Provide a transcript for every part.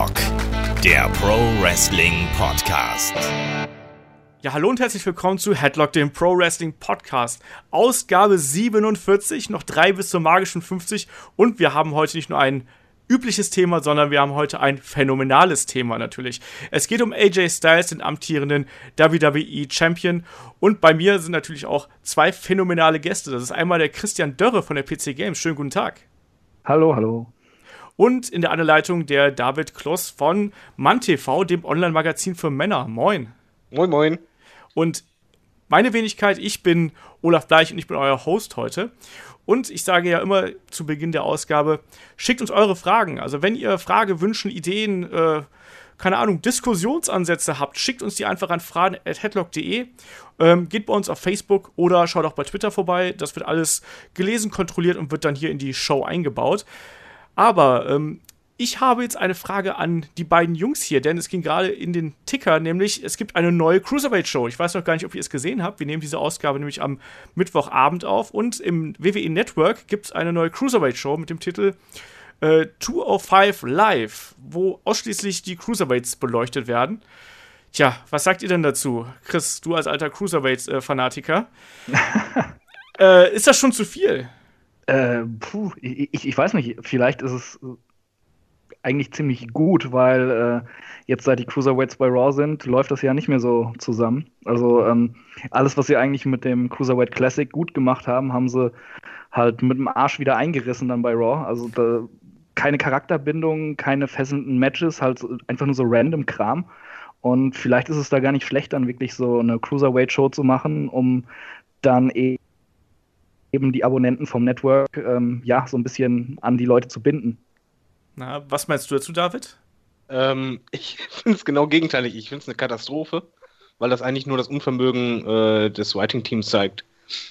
Headlock, der Pro Wrestling Podcast. Ja, hallo und herzlich willkommen zu Headlock, dem Pro Wrestling Podcast. Ausgabe 47, noch drei bis zur magischen 50. Und wir haben heute nicht nur ein übliches Thema, sondern wir haben heute ein phänomenales Thema natürlich. Es geht um AJ Styles, den amtierenden WWE Champion. Und bei mir sind natürlich auch zwei phänomenale Gäste. Das ist einmal der Christian Dörre von der PC Games. Schönen guten Tag. Hallo, hallo. Und in der Anleitung der David Kloss von MannTV, dem Online-Magazin für Männer. Moin. Moin, moin. Und meine Wenigkeit, ich bin Olaf Bleich und ich bin euer Host heute. Und ich sage ja immer zu Beginn der Ausgabe, schickt uns eure Fragen. Also wenn ihr Frage, Wünschen, Ideen, äh, keine Ahnung, Diskussionsansätze habt, schickt uns die einfach an fragen.headlock.de. Ähm, geht bei uns auf Facebook oder schaut auch bei Twitter vorbei. Das wird alles gelesen, kontrolliert und wird dann hier in die Show eingebaut. Aber ähm, ich habe jetzt eine Frage an die beiden Jungs hier, denn es ging gerade in den Ticker, nämlich es gibt eine neue Cruiserweight-Show. Ich weiß noch gar nicht, ob ihr es gesehen habt. Wir nehmen diese Ausgabe nämlich am Mittwochabend auf und im WWE Network gibt es eine neue Cruiserweight-Show mit dem Titel äh, 205 Live, wo ausschließlich die Cruiserweights beleuchtet werden. Tja, was sagt ihr denn dazu? Chris, du als alter Cruiserweight-Fanatiker. äh, ist das schon zu viel? Äh, puh, ich, ich weiß nicht. Vielleicht ist es eigentlich ziemlich gut, weil äh, jetzt seit die Cruiserweights bei Raw sind, läuft das ja nicht mehr so zusammen. Also ähm, alles, was sie eigentlich mit dem Cruiserweight Classic gut gemacht haben, haben sie halt mit dem Arsch wieder eingerissen dann bei Raw. Also da, keine Charakterbindung, keine fesselnden Matches, halt einfach nur so random Kram. Und vielleicht ist es da gar nicht schlecht, dann wirklich so eine Cruiserweight-Show zu machen, um dann eben die Abonnenten vom Network ähm, ja so ein bisschen an die Leute zu binden. Na, was meinst du dazu, David? Ähm, ich finde es genau gegenteilig. Ich finde es eine Katastrophe, weil das eigentlich nur das Unvermögen äh, des Writing-Teams zeigt.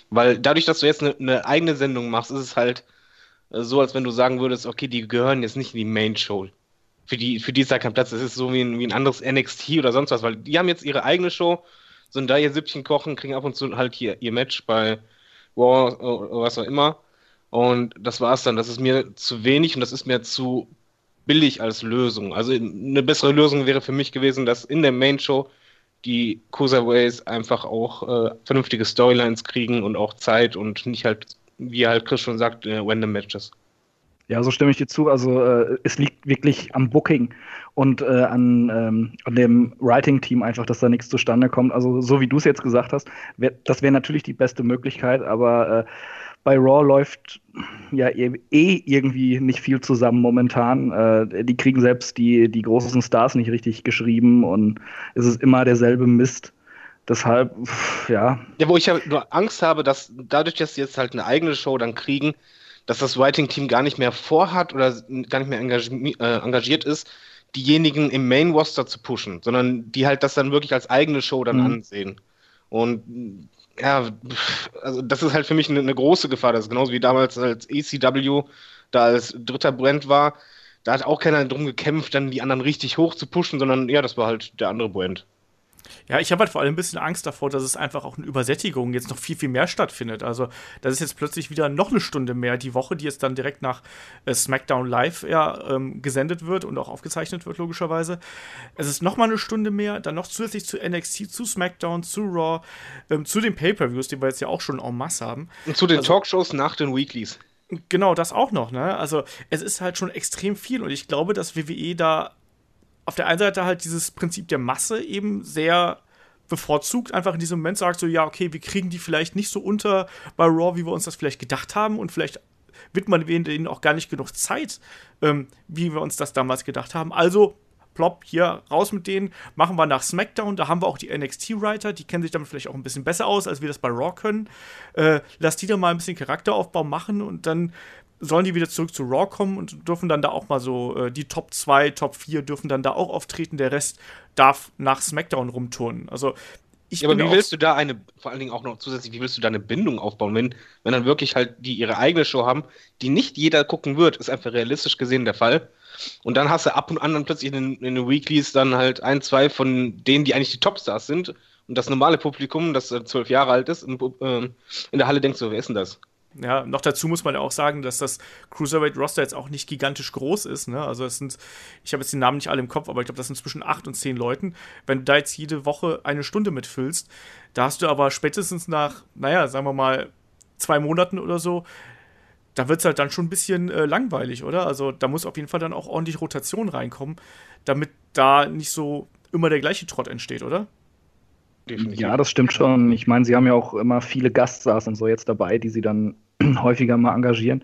Weil dadurch, dass du jetzt eine, eine eigene Sendung machst, ist es halt äh, so, als wenn du sagen würdest, okay, die gehören jetzt nicht in die Main-Show. Für die, für die ist da kein Platz. Das ist so wie ein, wie ein anderes NXT oder sonst was, weil die haben jetzt ihre eigene Show, sind da ihr Süppchen kochen, kriegen ab und zu halt hier ihr Match bei War oder was auch immer. Und das war's dann. Das ist mir zu wenig und das ist mir zu billig als Lösung. Also eine bessere Lösung wäre für mich gewesen, dass in der Main Show die Cruiserweights einfach auch äh, vernünftige Storylines kriegen und auch Zeit und nicht halt, wie halt Chris schon sagt, äh, Random Matches. Ja, so stimme ich dir zu. Also äh, es liegt wirklich am Booking und äh, an, ähm, an dem Writing-Team einfach, dass da nichts zustande kommt. Also so wie du es jetzt gesagt hast, wär, das wäre natürlich die beste Möglichkeit, aber äh, bei Raw läuft ja eh, eh irgendwie nicht viel zusammen momentan. Äh, die kriegen selbst die, die großen Stars nicht richtig geschrieben und es ist immer derselbe Mist. Deshalb, ja. Ja, wo ich ja nur Angst habe, dass dadurch, dass sie jetzt halt eine eigene Show dann kriegen, dass das Writing-Team gar nicht mehr vorhat oder gar nicht mehr engagiert, äh, engagiert ist, diejenigen im Main-Roster zu pushen, sondern die halt das dann wirklich als eigene Show dann mhm. ansehen. Und ja, also das ist halt für mich eine, eine, große Gefahr. Das ist genauso wie damals als ECW da als dritter Brand war. Da hat auch keiner drum gekämpft, dann die anderen richtig hoch zu pushen, sondern ja, das war halt der andere Brand. Ja, ich habe halt vor allem ein bisschen Angst davor, dass es einfach auch eine Übersättigung jetzt noch viel, viel mehr stattfindet. Also, das ist jetzt plötzlich wieder noch eine Stunde mehr die Woche, die jetzt dann direkt nach äh, SmackDown Live ja, ähm, gesendet wird und auch aufgezeichnet wird, logischerweise. Es ist noch mal eine Stunde mehr, dann noch zusätzlich zu NXT, zu SmackDown, zu Raw, ähm, zu den Pay-Per-Views, die wir jetzt ja auch schon en masse haben. Und zu den also, Talkshows nach den Weeklies. Genau, das auch noch, ne? Also, es ist halt schon extrem viel und ich glaube, dass WWE da auf der einen Seite halt dieses Prinzip der Masse eben sehr bevorzugt, einfach in diesem Moment sagt so, ja, okay, wir kriegen die vielleicht nicht so unter bei Raw, wie wir uns das vielleicht gedacht haben und vielleicht wird man denen auch gar nicht genug Zeit, ähm, wie wir uns das damals gedacht haben. Also plopp, hier raus mit denen, machen wir nach SmackDown, da haben wir auch die NXT-Writer, die kennen sich damit vielleicht auch ein bisschen besser aus, als wir das bei Raw können. Äh, lass die da mal ein bisschen Charakteraufbau machen und dann sollen die wieder zurück zu Raw kommen und dürfen dann da auch mal so, äh, die Top 2, Top 4 dürfen dann da auch auftreten, der Rest darf nach SmackDown rumturnen. Also ich ja, aber wie willst du da eine, vor allen Dingen auch noch zusätzlich, wie willst du da eine Bindung aufbauen, wenn, wenn dann wirklich halt die ihre eigene Show haben, die nicht jeder gucken wird, ist einfach realistisch gesehen der Fall. Und dann hast du ab und an dann plötzlich in, in den Weeklies dann halt ein, zwei von denen, die eigentlich die Topstars sind. Und das normale Publikum, das zwölf Jahre alt ist, in, äh, in der Halle denkt so, wer ist denn das? Ja, noch dazu muss man ja auch sagen, dass das Cruiserweight-Roster jetzt auch nicht gigantisch groß ist. Ne? Also es sind, ich habe jetzt die Namen nicht alle im Kopf, aber ich glaube, das sind zwischen acht und zehn Leuten. Wenn du da jetzt jede Woche eine Stunde mitfüllst, da hast du aber spätestens nach, naja, sagen wir mal, zwei Monaten oder so, da wird es halt dann schon ein bisschen äh, langweilig, oder? Also da muss auf jeden Fall dann auch ordentlich Rotation reinkommen, damit da nicht so immer der gleiche Trott entsteht, oder? Definitiv. Ja, das stimmt schon. Ich meine, sie haben ja auch immer viele Gaststars und so jetzt dabei, die sie dann häufiger mal engagieren.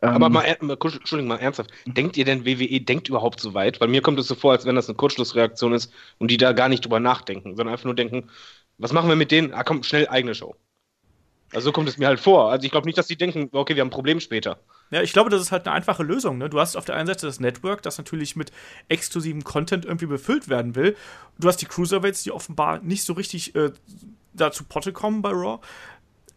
Aber ähm, mal, Entschuldigung, mal ernsthaft. Denkt ihr denn, WWE denkt überhaupt so weit? Weil mir kommt es so vor, als wenn das eine Kurzschlussreaktion ist und die da gar nicht drüber nachdenken, sondern einfach nur denken, was machen wir mit denen? Ah, komm, schnell eigene Show. Also so kommt es mir halt vor. Also ich glaube nicht, dass die denken, okay, wir haben ein Problem später. Ja, ich glaube, das ist halt eine einfache Lösung. Ne? Du hast auf der einen Seite das Network, das natürlich mit exklusivem Content irgendwie befüllt werden will. Du hast die Cruiserweights, die offenbar nicht so richtig äh, da zu Potte kommen bei Raw.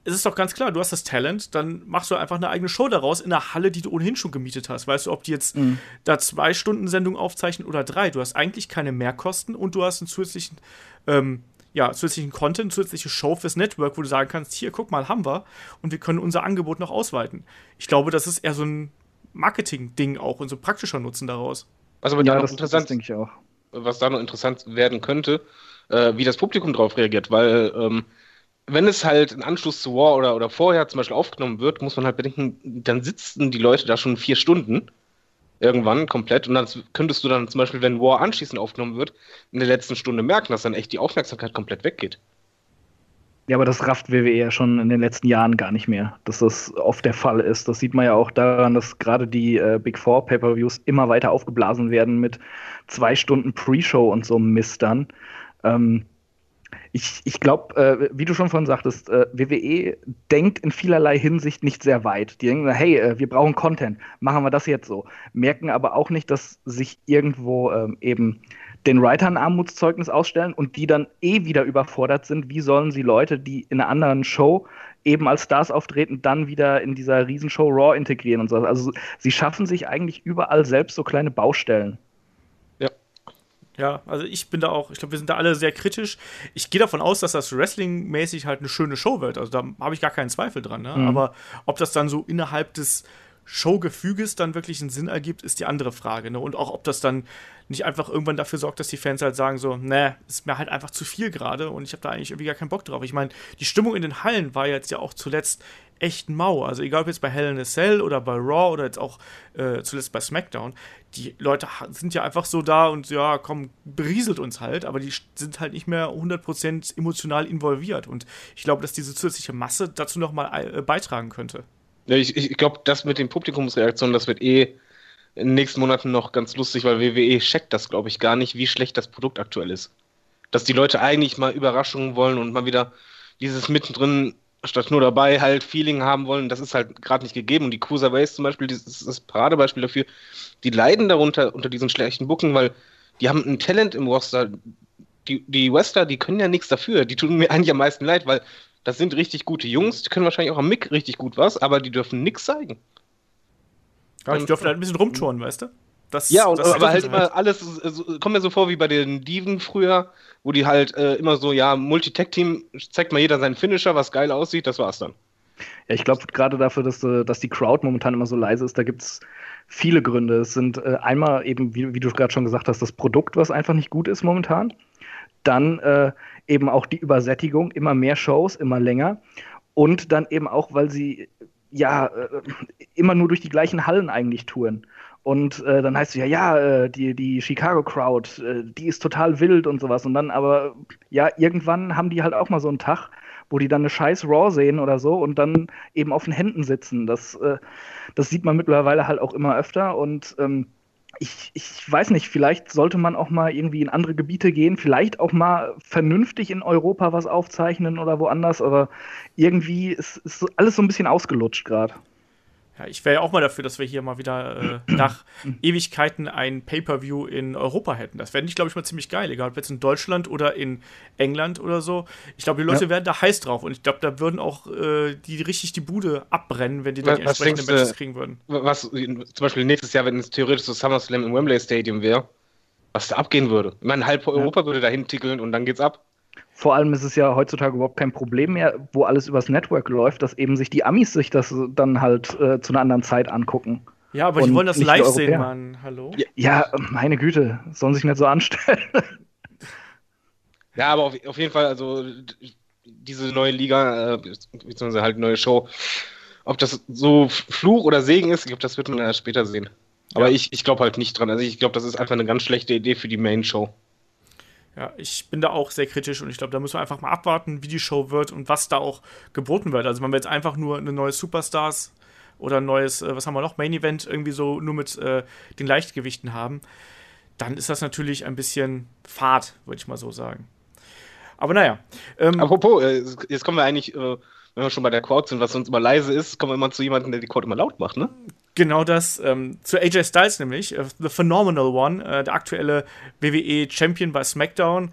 Es ist doch ganz klar, du hast das Talent, dann machst du einfach eine eigene Show daraus in der Halle, die du ohnehin schon gemietet hast. Weißt du, ob die jetzt mhm. da zwei Stunden Sendung aufzeichnen oder drei. Du hast eigentlich keine Mehrkosten und du hast einen zusätzlichen ähm, ja, zusätzlichen Content, zusätzliche Show fürs Network, wo du sagen kannst, hier, guck mal, haben wir und wir können unser Angebot noch ausweiten. Ich glaube, das ist eher so ein Marketing-Ding auch und so praktischer Nutzen daraus. Was aber ja, da noch interessant, denke ich auch. Was da noch interessant werden könnte, äh, wie das Publikum darauf reagiert, weil ähm, wenn es halt in Anschluss zu War oder, oder vorher zum Beispiel aufgenommen wird, muss man halt bedenken, dann sitzen die Leute da schon vier Stunden irgendwann komplett. Und dann könntest du dann zum Beispiel, wenn War anschließend aufgenommen wird, in der letzten Stunde merken, dass dann echt die Aufmerksamkeit komplett weggeht. Ja, aber das rafft WWE ja schon in den letzten Jahren gar nicht mehr, dass das oft der Fall ist. Das sieht man ja auch daran, dass gerade die äh, Big Four Pay-per-Views immer weiter aufgeblasen werden mit zwei Stunden Pre-Show und so Mist dann. Ähm, ich, ich glaube, äh, wie du schon vorhin sagtest, äh, WWE denkt in vielerlei Hinsicht nicht sehr weit. Die denken, hey, äh, wir brauchen Content, machen wir das jetzt so. Merken aber auch nicht, dass sich irgendwo ähm, eben den Writern Armutszeugnis ausstellen und die dann eh wieder überfordert sind. Wie sollen sie Leute, die in einer anderen Show eben als Stars auftreten, dann wieder in dieser Riesenshow Raw integrieren und so. Also sie schaffen sich eigentlich überall selbst so kleine Baustellen. Ja, also ich bin da auch, ich glaube, wir sind da alle sehr kritisch. Ich gehe davon aus, dass das Wrestling-mäßig halt eine schöne Show wird. Also da habe ich gar keinen Zweifel dran. Ne? Mhm. Aber ob das dann so innerhalb des Showgefüges dann wirklich einen Sinn ergibt, ist die andere Frage. Ne? Und auch, ob das dann nicht einfach irgendwann dafür sorgt, dass die Fans halt sagen so, ne, ist mir halt einfach zu viel gerade und ich habe da eigentlich irgendwie gar keinen Bock drauf. Ich meine, die Stimmung in den Hallen war jetzt ja auch zuletzt echt mau. Also egal ob jetzt bei Hell in a Cell oder bei Raw oder jetzt auch äh, zuletzt bei SmackDown, die Leute sind ja einfach so da und ja, komm, berieselt uns halt, aber die sind halt nicht mehr 100% emotional involviert und ich glaube, dass diese zusätzliche Masse dazu nochmal äh, beitragen könnte. Ich, ich glaube, das mit den Publikumsreaktionen, das wird eh in den nächsten Monaten noch ganz lustig, weil WWE checkt das, glaube ich, gar nicht, wie schlecht das Produkt aktuell ist. Dass die Leute eigentlich mal Überraschungen wollen und mal wieder dieses mittendrin statt nur dabei halt Feeling haben wollen, das ist halt gerade nicht gegeben. Und die Cruiserweights zum Beispiel, das ist das Paradebeispiel dafür, die leiden darunter, unter diesen schlechten Booking, weil die haben ein Talent im Roster. Die, die Wrestler, die können ja nichts dafür. Die tun mir eigentlich am meisten leid, weil das sind richtig gute Jungs, die können wahrscheinlich auch am Mick richtig gut was, aber die dürfen nichts zeigen. Ja, die dürfen halt ein bisschen rumtouren, weißt du? Das, ja, und, das aber halt immer alles, so, kommt mir so vor wie bei den Diven früher, wo die halt äh, immer so, ja, Multi-Tech-Team, zeigt mal jeder seinen Finisher, was geil aussieht, das war's dann. Ja, ich glaube, gerade dafür, dass, äh, dass die Crowd momentan immer so leise ist, da gibt's viele Gründe. Es sind äh, einmal eben, wie, wie du gerade schon gesagt hast, das Produkt, was einfach nicht gut ist momentan. Dann äh, eben auch die Übersättigung, immer mehr Shows, immer länger. Und dann eben auch, weil sie ja äh, immer nur durch die gleichen Hallen eigentlich touren. Und äh, dann heißt es ja, ja, äh, die, die Chicago Crowd, äh, die ist total wild und sowas. Und dann aber, ja, irgendwann haben die halt auch mal so einen Tag, wo die dann eine scheiß Raw sehen oder so und dann eben auf den Händen sitzen. Das, äh, das sieht man mittlerweile halt auch immer öfter und ähm, ich, ich weiß nicht, vielleicht sollte man auch mal irgendwie in andere Gebiete gehen, vielleicht auch mal vernünftig in Europa was aufzeichnen oder woanders, aber irgendwie ist, ist alles so ein bisschen ausgelutscht gerade. Ja, ich wäre ja auch mal dafür, dass wir hier mal wieder äh, nach Ewigkeiten ein Pay-Per-View in Europa hätten. Das fände ich, glaube ich, mal ziemlich geil, egal ob jetzt in Deutschland oder in England oder so. Ich glaube, die Leute ja. wären da heiß drauf und ich glaube, da würden auch äh, die richtig die Bude abbrennen, wenn die da die entsprechenden Matches kriegen würden. Was zum Beispiel nächstes Jahr, wenn es theoretisch so SummerSlam im Wembley Stadium wäre, was da abgehen würde. Ich meine, halb Europa ja. würde dahin tickeln und dann geht's ab. Vor allem ist es ja heutzutage überhaupt kein Problem mehr, wo alles übers Network läuft, dass eben sich die Amis sich das dann halt äh, zu einer anderen Zeit angucken. Ja, aber die wollen das live sehen, Mann. Hallo? Ja, ja, meine Güte, sollen sich nicht so anstellen. Ja, aber auf, auf jeden Fall, also diese neue Liga, äh, beziehungsweise halt neue Show, ob das so Fluch oder Segen ist, ich glaube, das wird man ja später sehen. Aber ja. ich, ich glaube halt nicht dran. Also ich glaube, das ist einfach eine ganz schlechte Idee für die Main Show. Ja, ich bin da auch sehr kritisch und ich glaube, da müssen wir einfach mal abwarten, wie die Show wird und was da auch geboten wird. Also wenn wir jetzt einfach nur eine neue Superstars oder ein neues, äh, was haben wir noch, Main Event irgendwie so nur mit äh, den Leichtgewichten haben, dann ist das natürlich ein bisschen fad, würde ich mal so sagen. Aber naja. Ähm, Apropos, äh, jetzt kommen wir eigentlich, äh, wenn wir schon bei der Quote sind, was sonst immer leise ist, kommen wir immer zu jemandem, der die Quote immer laut macht, ne? Genau das. Ähm, zu AJ Styles nämlich, äh, The Phenomenal One, äh, der aktuelle WWE Champion bei SmackDown.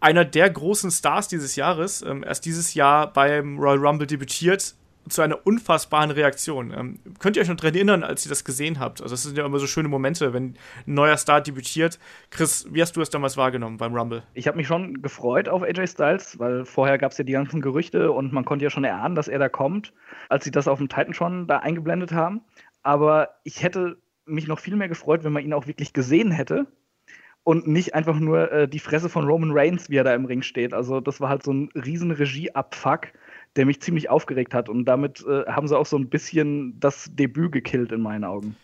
Einer der großen Stars dieses Jahres, ähm, erst dieses Jahr beim Royal Rumble debütiert, zu einer unfassbaren Reaktion. Ähm, könnt ihr euch noch daran erinnern, als ihr das gesehen habt? Also, das sind ja immer so schöne Momente, wenn ein neuer Star debütiert. Chris, wie hast du es damals wahrgenommen beim Rumble? Ich habe mich schon gefreut auf AJ Styles, weil vorher gab es ja die ganzen Gerüchte und man konnte ja schon erahnen, dass er da kommt, als sie das auf dem Titan schon da eingeblendet haben. Aber ich hätte mich noch viel mehr gefreut, wenn man ihn auch wirklich gesehen hätte und nicht einfach nur äh, die Fresse von Roman Reigns, wie er da im Ring steht. Also, das war halt so ein riesen Regieabfuck der mich ziemlich aufgeregt hat. Und damit äh, haben sie auch so ein bisschen das Debüt gekillt in meinen Augen.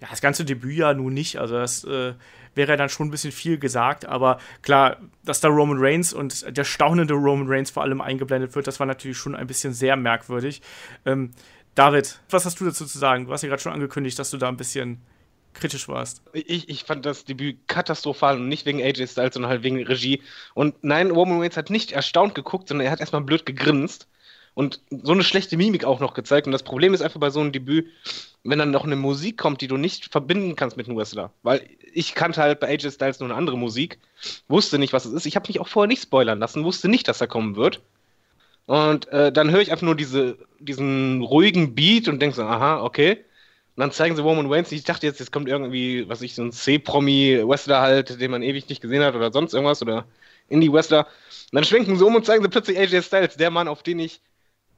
Ja, das ganze Debüt ja nun nicht. Also das äh, wäre dann schon ein bisschen viel gesagt. Aber klar, dass da Roman Reigns und der staunende Roman Reigns vor allem eingeblendet wird, das war natürlich schon ein bisschen sehr merkwürdig. Ähm, David, was hast du dazu zu sagen? Du hast ja gerade schon angekündigt, dass du da ein bisschen kritisch warst. Ich, ich fand das Debüt katastrophal und nicht wegen AJ Styles, sondern halt wegen Regie. Und nein, Roman Reigns hat nicht erstaunt geguckt, sondern er hat erstmal blöd gegrinst und so eine schlechte Mimik auch noch gezeigt. Und das Problem ist einfach bei so einem Debüt, wenn dann noch eine Musik kommt, die du nicht verbinden kannst mit einem Wrestler. Weil ich kannte halt bei AJ Styles nur eine andere Musik, wusste nicht, was es ist. Ich habe mich auch vorher nicht spoilern lassen, wusste nicht, dass er kommen wird. Und äh, dann höre ich einfach nur diese, diesen ruhigen Beat und denke so, aha, okay. Und dann zeigen sie Roman Reigns. Ich dachte jetzt, jetzt kommt irgendwie, was ich, so ein C-Promi-Wrestler halt, den man ewig nicht gesehen hat oder sonst irgendwas oder Indie-Wrestler. Und dann schwenken sie um und zeigen sie plötzlich AJ Styles, der Mann, auf den ich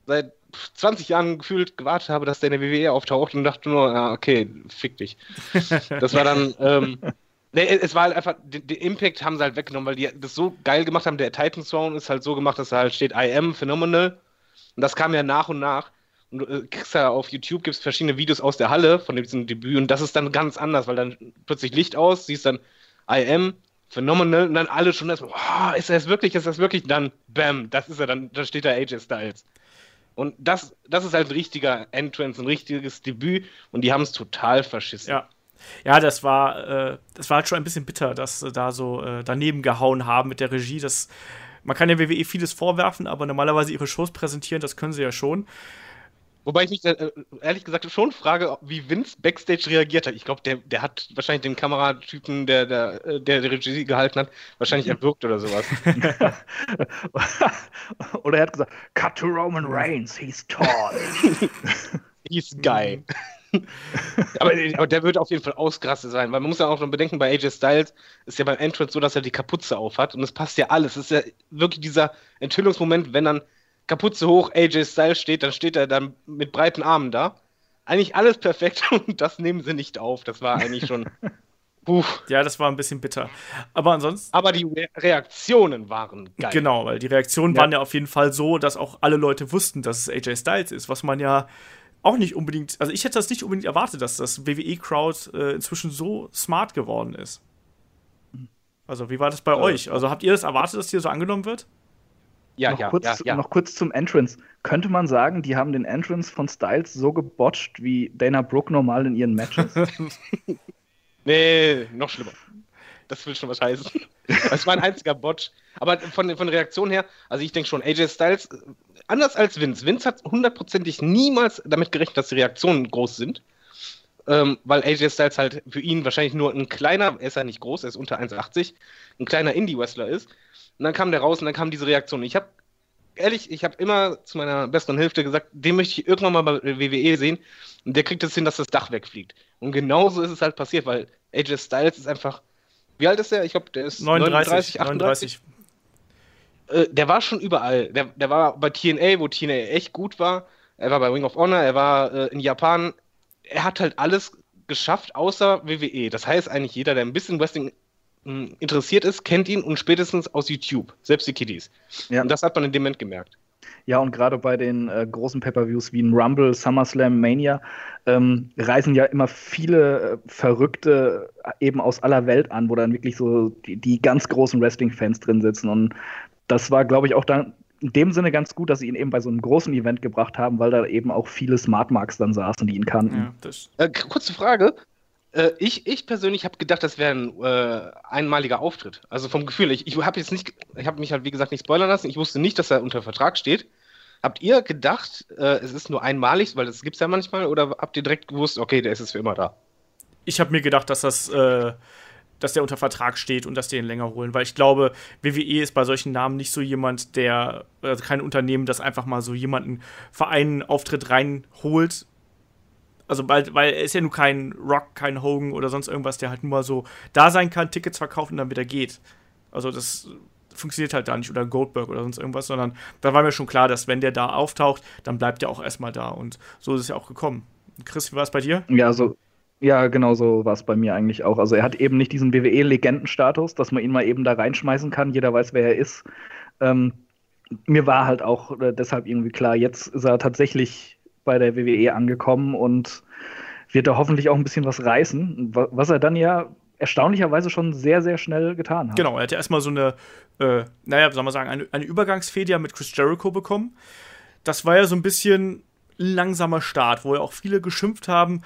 seit 20 Jahren gefühlt gewartet habe, dass der in der WWE auftaucht und dachte nur, ja, okay, fick dich. Das war dann, ähm, nee, es war halt einfach, den, den, Impact haben sie halt weggenommen, weil die das so geil gemacht haben. Der Titan Throne ist halt so gemacht, dass da halt steht, I am phenomenal. Und das kam ja nach und nach. Und du äh, kriegst ja auf YouTube gibt es verschiedene Videos aus der Halle von diesem Debüt und das ist dann ganz anders, weil dann plötzlich Licht aus, siehst dann I am phenomenal und dann alle schon erstmal, oh, ist er es wirklich, ist das wirklich? Und dann, bam, das ist er, dann, da steht da AJ Styles. Und das, das ist halt ein richtiger Entrance, ein richtiges Debüt und die haben es total verschissen. Ja. Ja, das war, äh, das war halt schon ein bisschen bitter, dass sie da so äh, daneben gehauen haben mit der Regie. Das, man kann der WWE vieles vorwerfen, aber normalerweise ihre Shows präsentieren, das können sie ja schon. Wobei ich mich äh, ehrlich gesagt schon frage, wie Vince Backstage reagiert hat. Ich glaube, der, der hat wahrscheinlich den Kameratypen, der der, äh, der, der Regie gehalten hat, wahrscheinlich erwürgt oder sowas. oder er hat gesagt, Cut to Roman Reigns, he's tall. he's guy. aber, aber, der wird auf jeden Fall ausgerastet sein, weil man muss ja auch noch bedenken, bei AJ Styles ist ja beim Entrance so, dass er die Kapuze aufhat und es passt ja alles. Es ist ja wirklich dieser Enthüllungsmoment, wenn dann Kapuze hoch, AJ Styles steht, dann steht er dann mit breiten Armen da. Eigentlich alles perfekt und das nehmen sie nicht auf. Das war eigentlich schon. Puh. Ja, das war ein bisschen bitter. Aber ansonsten. Aber die Re Reaktionen waren geil. Genau, weil die Reaktionen ja. waren ja auf jeden Fall so, dass auch alle Leute wussten, dass es AJ Styles ist, was man ja auch nicht unbedingt. Also ich hätte das nicht unbedingt erwartet, dass das WWE-Crowd äh, inzwischen so smart geworden ist. Also, wie war das bei ja. euch? Also, habt ihr das erwartet, dass hier so angenommen wird? Ja, noch, ja, kurz, ja, ja. noch kurz zum Entrance. Könnte man sagen, die haben den Entrance von Styles so gebotcht wie Dana Brooke normal in ihren Matches? nee, noch schlimmer. Das will schon was heißen. Das war ein einziger Botch. Aber von, von der Reaktion her, also ich denke schon, AJ Styles, anders als Vince, Vince hat hundertprozentig niemals damit gerechnet, dass die Reaktionen groß sind. Ähm, weil AJ Styles halt für ihn wahrscheinlich nur ein kleiner, er ist ja nicht groß, er ist unter 1,80, ein kleiner Indie-Wrestler ist. Und dann kam der raus und dann kam diese Reaktion. Ich habe ehrlich, ich habe immer zu meiner besseren Hälfte gesagt, den möchte ich irgendwann mal bei WWE sehen. Und der kriegt es hin, dass das Dach wegfliegt. Und genauso ist es halt passiert, weil AJ Styles ist einfach. Wie alt ist der? Ich glaube, der ist 39, 39 38. äh, der war schon überall. Der, der war bei TNA, wo TNA echt gut war. Er war bei Ring of Honor, er war äh, in Japan. Er hat halt alles geschafft, außer WWE. Das heißt eigentlich jeder, der ein bisschen Wrestling interessiert ist, kennt ihn und spätestens aus YouTube. Selbst die Kiddies. Ja. Und das hat man in dem Moment gemerkt. Ja, und gerade bei den äh, großen Pay-Per-Views wie ein Rumble, SummerSlam, Mania ähm, reisen ja immer viele äh, Verrückte eben aus aller Welt an, wo dann wirklich so die, die ganz großen Wrestling-Fans drin sitzen. Und das war, glaube ich, auch dann in dem Sinne ganz gut, dass sie ihn eben bei so einem großen Event gebracht haben, weil da eben auch viele Smart Marks dann saßen, die ihn kannten. Ja, äh, kurze Frage. Äh, ich, ich persönlich habe gedacht, das wäre ein äh, einmaliger Auftritt. Also vom Gefühl, ich, ich habe jetzt nicht, ich habe mich halt wie gesagt nicht spoilern lassen. Ich wusste nicht, dass er unter Vertrag steht. Habt ihr gedacht, äh, es ist nur einmalig, weil das gibt es ja manchmal, oder habt ihr direkt gewusst, okay, der ist jetzt für immer da? Ich habe mir gedacht, dass das äh, dass der unter Vertrag steht und dass die ihn länger holen. Weil ich glaube, WWE ist bei solchen Namen nicht so jemand, der, also kein Unternehmen, das einfach mal so jemanden Verein Auftritt reinholt. Also, weil, weil er ist ja nur kein Rock, kein Hogan oder sonst irgendwas, der halt nur mal so da sein kann, Tickets verkaufen und dann wieder geht. Also, das funktioniert halt da nicht oder Goldberg oder sonst irgendwas, sondern da war mir schon klar, dass wenn der da auftaucht, dann bleibt er auch erstmal da und so ist es ja auch gekommen. Chris, wie war es bei dir? Ja, also ja, genau so war es bei mir eigentlich auch. Also er hat eben nicht diesen WWE-Legendenstatus, dass man ihn mal eben da reinschmeißen kann. Jeder weiß, wer er ist. Ähm, mir war halt auch äh, deshalb irgendwie klar, jetzt ist er tatsächlich bei der WWE angekommen und wird da hoffentlich auch ein bisschen was reißen. Was er dann ja erstaunlicherweise schon sehr, sehr schnell getan hat. Genau, er hat ja erstmal so eine, äh, naja, soll man sagen, eine, eine Übergangsfeder mit Chris Jericho bekommen. Das war ja so ein bisschen langsamer Start, wo ja auch viele geschimpft haben,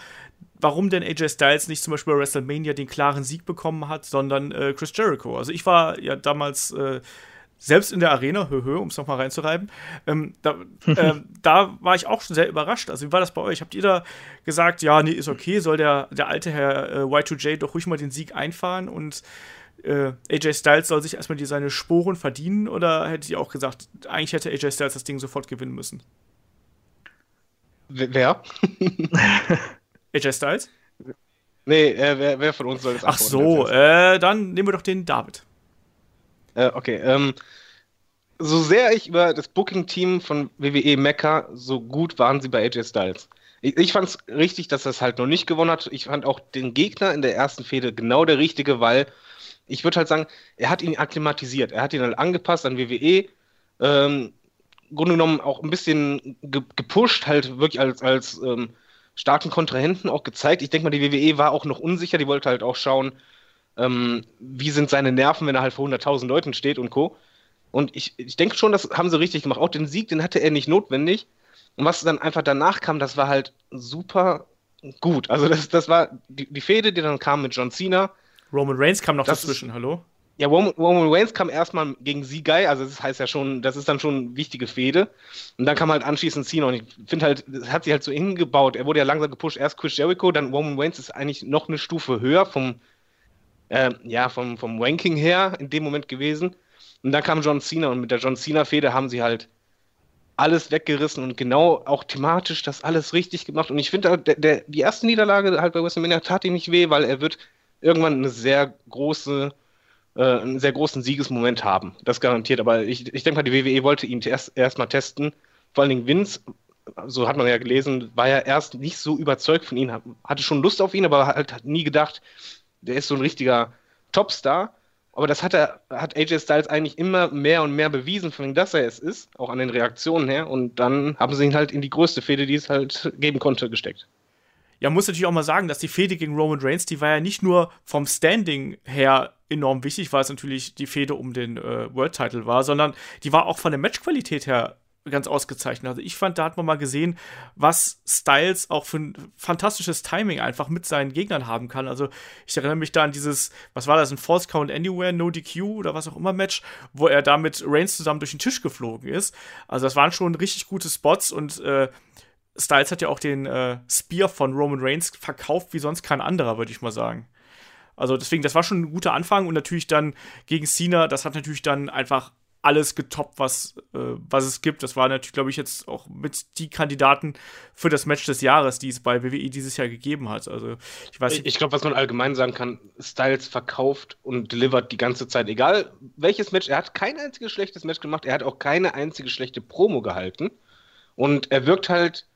warum denn AJ Styles nicht zum Beispiel bei WrestleMania den klaren Sieg bekommen hat, sondern äh, Chris Jericho. Also ich war ja damals äh, selbst in der Arena, um es nochmal reinzureiben, ähm, da, äh, da, war ich auch schon sehr überrascht. Also wie war das bei euch? Habt ihr da gesagt, ja, nee, ist okay, soll der, der alte Herr äh, Y2J doch ruhig mal den Sieg einfahren und äh, AJ Styles soll sich erstmal die, seine Sporen verdienen oder hättet ihr auch gesagt, eigentlich hätte AJ Styles das Ding sofort gewinnen müssen? Wer? AJ Styles? Nee, äh, wer, wer, von uns soll das Ach so, äh, dann nehmen wir doch den David. Äh, okay, ähm, so sehr ich über das Booking-Team von WWE Mecca, so gut waren sie bei AJ Styles. Ich, ich fand es richtig, dass es halt noch nicht gewonnen hat. Ich fand auch den Gegner in der ersten Fehde genau der richtige, weil ich würde halt sagen, er hat ihn akklimatisiert. Er hat ihn halt angepasst an WWE. Ähm, Grunde genommen auch ein bisschen ge gepusht, halt wirklich als, als ähm, starken Kontrahenten auch gezeigt. Ich denke mal, die WWE war auch noch unsicher, die wollte halt auch schauen, ähm, wie sind seine Nerven, wenn er halt vor 100.000 Leuten steht und Co. Und ich, ich denke schon, das haben sie richtig gemacht. Auch den Sieg, den hatte er nicht notwendig. Und was dann einfach danach kam, das war halt super gut. Also das, das war die, die Fehde, die dann kam mit John Cena. Roman Reigns kam noch dazwischen, ist, hallo? Ja, Roman, Roman Reigns kam erstmal gegen Sigai, also das heißt ja schon, das ist dann schon eine wichtige Fehde. Und dann kam halt anschließend Cena und ich finde halt, das hat sich halt so hingebaut. Er wurde ja langsam gepusht, erst Chris Jericho, dann Roman Reigns ist eigentlich noch eine Stufe höher vom, äh, ja, vom, vom Ranking her in dem Moment gewesen. Und dann kam John Cena und mit der John Cena-Fehde haben sie halt alles weggerissen und genau auch thematisch das alles richtig gemacht. Und ich finde, die erste Niederlage halt bei WrestleMania tat ihm nicht weh, weil er wird irgendwann eine sehr große äh, einen sehr großen Siegesmoment haben. Das garantiert. Aber ich, ich denke mal, die WWE wollte ihn erst erstmal testen. Vor allen Dingen Vince, so hat man ja gelesen, war ja erst nicht so überzeugt von ihm, hatte schon Lust auf ihn, aber halt hat nie gedacht, der ist so ein richtiger Topstar. Aber das hat, er, hat AJ Styles eigentlich immer mehr und mehr bewiesen, von dass er es ist, auch an den Reaktionen her. Und dann haben sie ihn halt in die größte Fehde, die es halt geben konnte, gesteckt. Ja, muss natürlich auch mal sagen, dass die Fehde gegen Roman Reigns, die war ja nicht nur vom Standing her enorm wichtig, weil es natürlich die Fehde um den äh, World Title war, sondern die war auch von der Matchqualität her ganz ausgezeichnet. Also ich fand, da hat man mal gesehen, was Styles auch für ein fantastisches Timing einfach mit seinen Gegnern haben kann. Also ich erinnere mich da an dieses, was war das, ein False Count Anywhere, No DQ oder was auch immer Match, wo er da mit Reigns zusammen durch den Tisch geflogen ist. Also das waren schon richtig gute Spots und äh, Styles hat ja auch den äh, Spear von Roman Reigns verkauft wie sonst kein anderer, würde ich mal sagen. Also deswegen, das war schon ein guter Anfang und natürlich dann gegen Cena, das hat natürlich dann einfach alles getoppt, was, äh, was es gibt. Das war natürlich, glaube ich, jetzt auch mit die Kandidaten für das Match des Jahres, die es bei WWE dieses Jahr gegeben hat. Also ich weiß Ich, ich glaube, was man allgemein sagen kann, Styles verkauft und delivert die ganze Zeit, egal welches Match. Er hat kein einziges schlechtes Match gemacht, er hat auch keine einzige schlechte Promo gehalten. Und er wirkt halt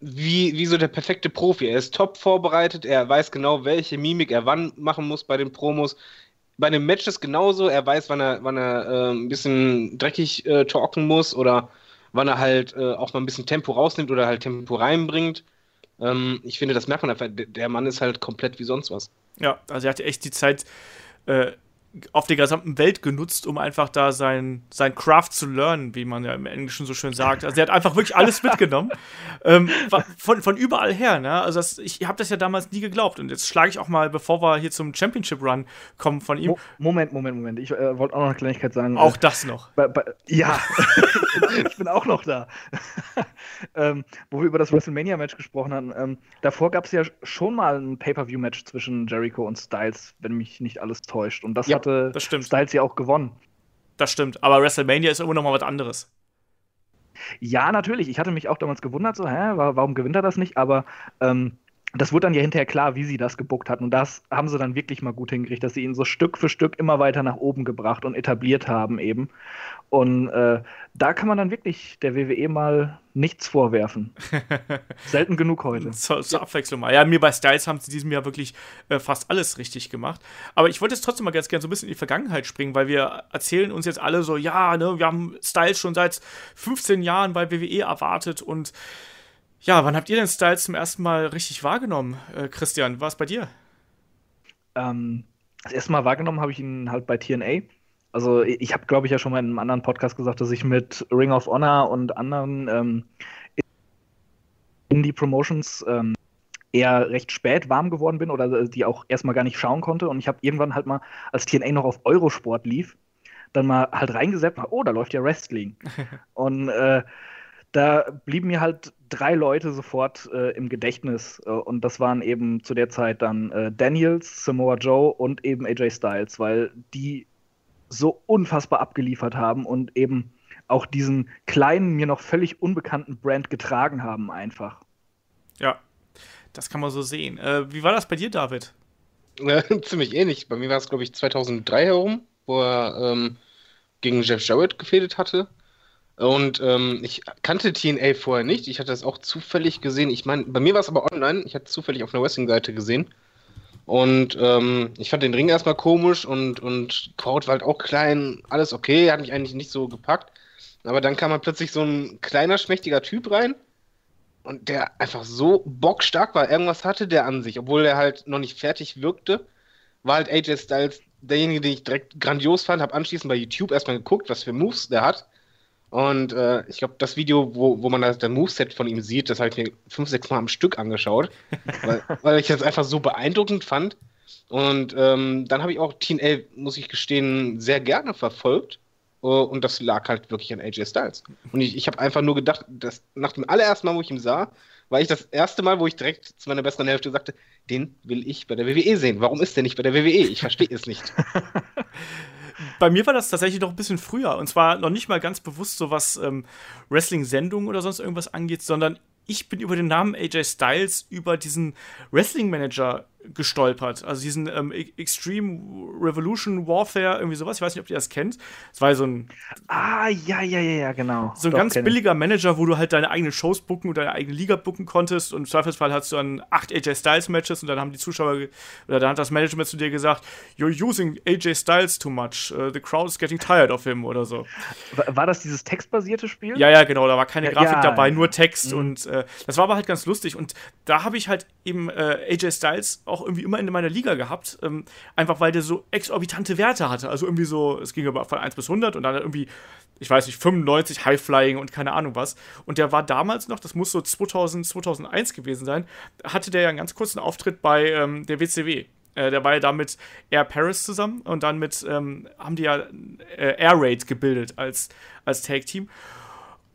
wie, wie so der perfekte Profi. Er ist top vorbereitet, er weiß genau, welche Mimik er wann machen muss bei den Promos. Bei den Matches genauso, er weiß, wann er, wann er äh, ein bisschen dreckig äh, talken muss oder wann er halt äh, auch mal ein bisschen Tempo rausnimmt oder halt Tempo reinbringt. Ähm, ich finde, das merkt man einfach. Der Mann ist halt komplett wie sonst was. Ja, also er hatte echt die Zeit, äh, auf der gesamten Welt genutzt, um einfach da sein, sein Craft zu lernen, wie man ja im Englischen so schön sagt. Also er hat einfach wirklich alles mitgenommen. ähm, von, von überall her, ne? Also das, ich habe das ja damals nie geglaubt. Und jetzt schlage ich auch mal, bevor wir hier zum Championship Run kommen von ihm. Mo Moment, Moment, Moment. Ich äh, wollte auch noch eine Kleinigkeit sagen. Auch das noch. Bei, bei, ja, ich bin auch noch da. ähm, wo wir über das WrestleMania-Match gesprochen haben. Ähm, davor gab es ja schon mal ein Pay-Per-View-Match zwischen Jericho und Styles, wenn mich nicht alles täuscht. Und das ja hatte das stimmt. Styles ja auch gewonnen. Das stimmt, aber WrestleMania ist immer noch mal was anderes. Ja, natürlich. Ich hatte mich auch damals gewundert, so, hä, warum gewinnt er das nicht? Aber ähm, das wurde dann ja hinterher klar, wie sie das gebuckt hatten. Und das haben sie dann wirklich mal gut hingekriegt, dass sie ihn so Stück für Stück immer weiter nach oben gebracht und etabliert haben eben. Und äh, da kann man dann wirklich der WWE mal nichts vorwerfen. Selten genug heute. Zur, zur Abwechslung mal. Ja, mir bei Styles haben sie diesem Jahr wirklich äh, fast alles richtig gemacht. Aber ich wollte jetzt trotzdem mal ganz gerne so ein bisschen in die Vergangenheit springen, weil wir erzählen uns jetzt alle so, ja, ne, wir haben Styles schon seit 15 Jahren bei WWE erwartet und ja, wann habt ihr denn Styles zum ersten Mal richtig wahrgenommen, äh, Christian? War es bei dir? Ähm, das erste Mal wahrgenommen habe ich ihn halt bei TNA. Also ich habe, glaube ich, ja schon mal in einem anderen Podcast gesagt, dass ich mit Ring of Honor und anderen ähm, Indie-Promotions ähm, eher recht spät warm geworden bin oder die auch erstmal gar nicht schauen konnte. Und ich habe irgendwann halt mal, als TNA noch auf Eurosport lief, dann mal halt reingesetzt, oh, da läuft ja Wrestling. und äh, da blieben mir halt drei Leute sofort äh, im Gedächtnis. Äh, und das waren eben zu der Zeit dann äh, Daniels, Samoa Joe und eben AJ Styles, weil die so unfassbar abgeliefert haben und eben auch diesen kleinen, mir noch völlig unbekannten Brand getragen haben, einfach. Ja, das kann man so sehen. Äh, wie war das bei dir, David? ziemlich ähnlich. Bei mir war es, glaube ich, 2003 herum, wo er ähm, gegen Jeff Jarrett gefädelt hatte. Und ähm, ich kannte TNA vorher nicht. Ich hatte das auch zufällig gesehen. Ich meine, bei mir war es aber online. Ich hatte es zufällig auf einer Wrestling-Seite gesehen. Und ähm, ich fand den Ring erstmal komisch und, und Crowd war halt auch klein. Alles okay, hat mich eigentlich nicht so gepackt. Aber dann kam halt plötzlich so ein kleiner, schmächtiger Typ rein. Und der einfach so bockstark war. Irgendwas hatte der an sich, obwohl er halt noch nicht fertig wirkte. War halt AJ Styles derjenige, den ich direkt grandios fand. Hab anschließend bei YouTube erstmal geguckt, was für Moves der hat und äh, ich glaube, das Video, wo, wo man das, der Moveset von ihm sieht, das habe ich mir fünf, sechs Mal am Stück angeschaut, weil, weil ich das einfach so beeindruckend fand. Und ähm, dann habe ich auch Teen L, muss ich gestehen, sehr gerne verfolgt. Uh, und das lag halt wirklich an AJ Styles. Und ich, ich habe einfach nur gedacht, dass nach dem allerersten Mal, wo ich ihn sah, war ich das erste Mal, wo ich direkt zu meiner besseren Hälfte sagte, den will ich bei der WWE sehen. Warum ist der nicht bei der WWE? Ich verstehe es nicht. bei mir war das tatsächlich noch ein bisschen früher. Und zwar noch nicht mal ganz bewusst, so was ähm, Wrestling-Sendungen oder sonst irgendwas angeht, sondern ich bin über den Namen AJ Styles über diesen Wrestling-Manager gestolpert. Also diesen ähm, e- Extreme Revolution Warfare, irgendwie sowas. Ich weiß nicht, ob ihr das kennt. Es war so ein. Ah, ja, ja, ja, ja, genau. So ein Doch, ganz billiger Manager, wo du halt deine eigenen Shows booken oder deine eigene Liga booken konntest. Und im Zweifelsfall hast du dann acht AJ Styles Matches und dann haben die Zuschauer oder dann hat das Management zu dir gesagt: You're using AJ Styles too much. Uh, the crowd is getting tired of him oder so. War das dieses textbasierte Spiel? Ja, ja, genau. Da war keine Grafik ja, dabei, nur Text. Mhm. Und äh, das war aber halt ganz lustig. Und da habe ich halt eben äh, AJ Styles auch irgendwie immer in meiner Liga gehabt, ähm, einfach weil der so exorbitante Werte hatte. Also irgendwie so, es ging aber von 1 bis 100 und dann irgendwie, ich weiß nicht, 95 High-Flying und keine Ahnung was. Und der war damals noch, das muss so 2000, 2001 gewesen sein, hatte der ja einen ganz kurzen Auftritt bei ähm, der WCW. Äh, der war ja da mit Air Paris zusammen und dann mit, ähm, haben die ja äh, Air Raid gebildet als, als Tag-Team.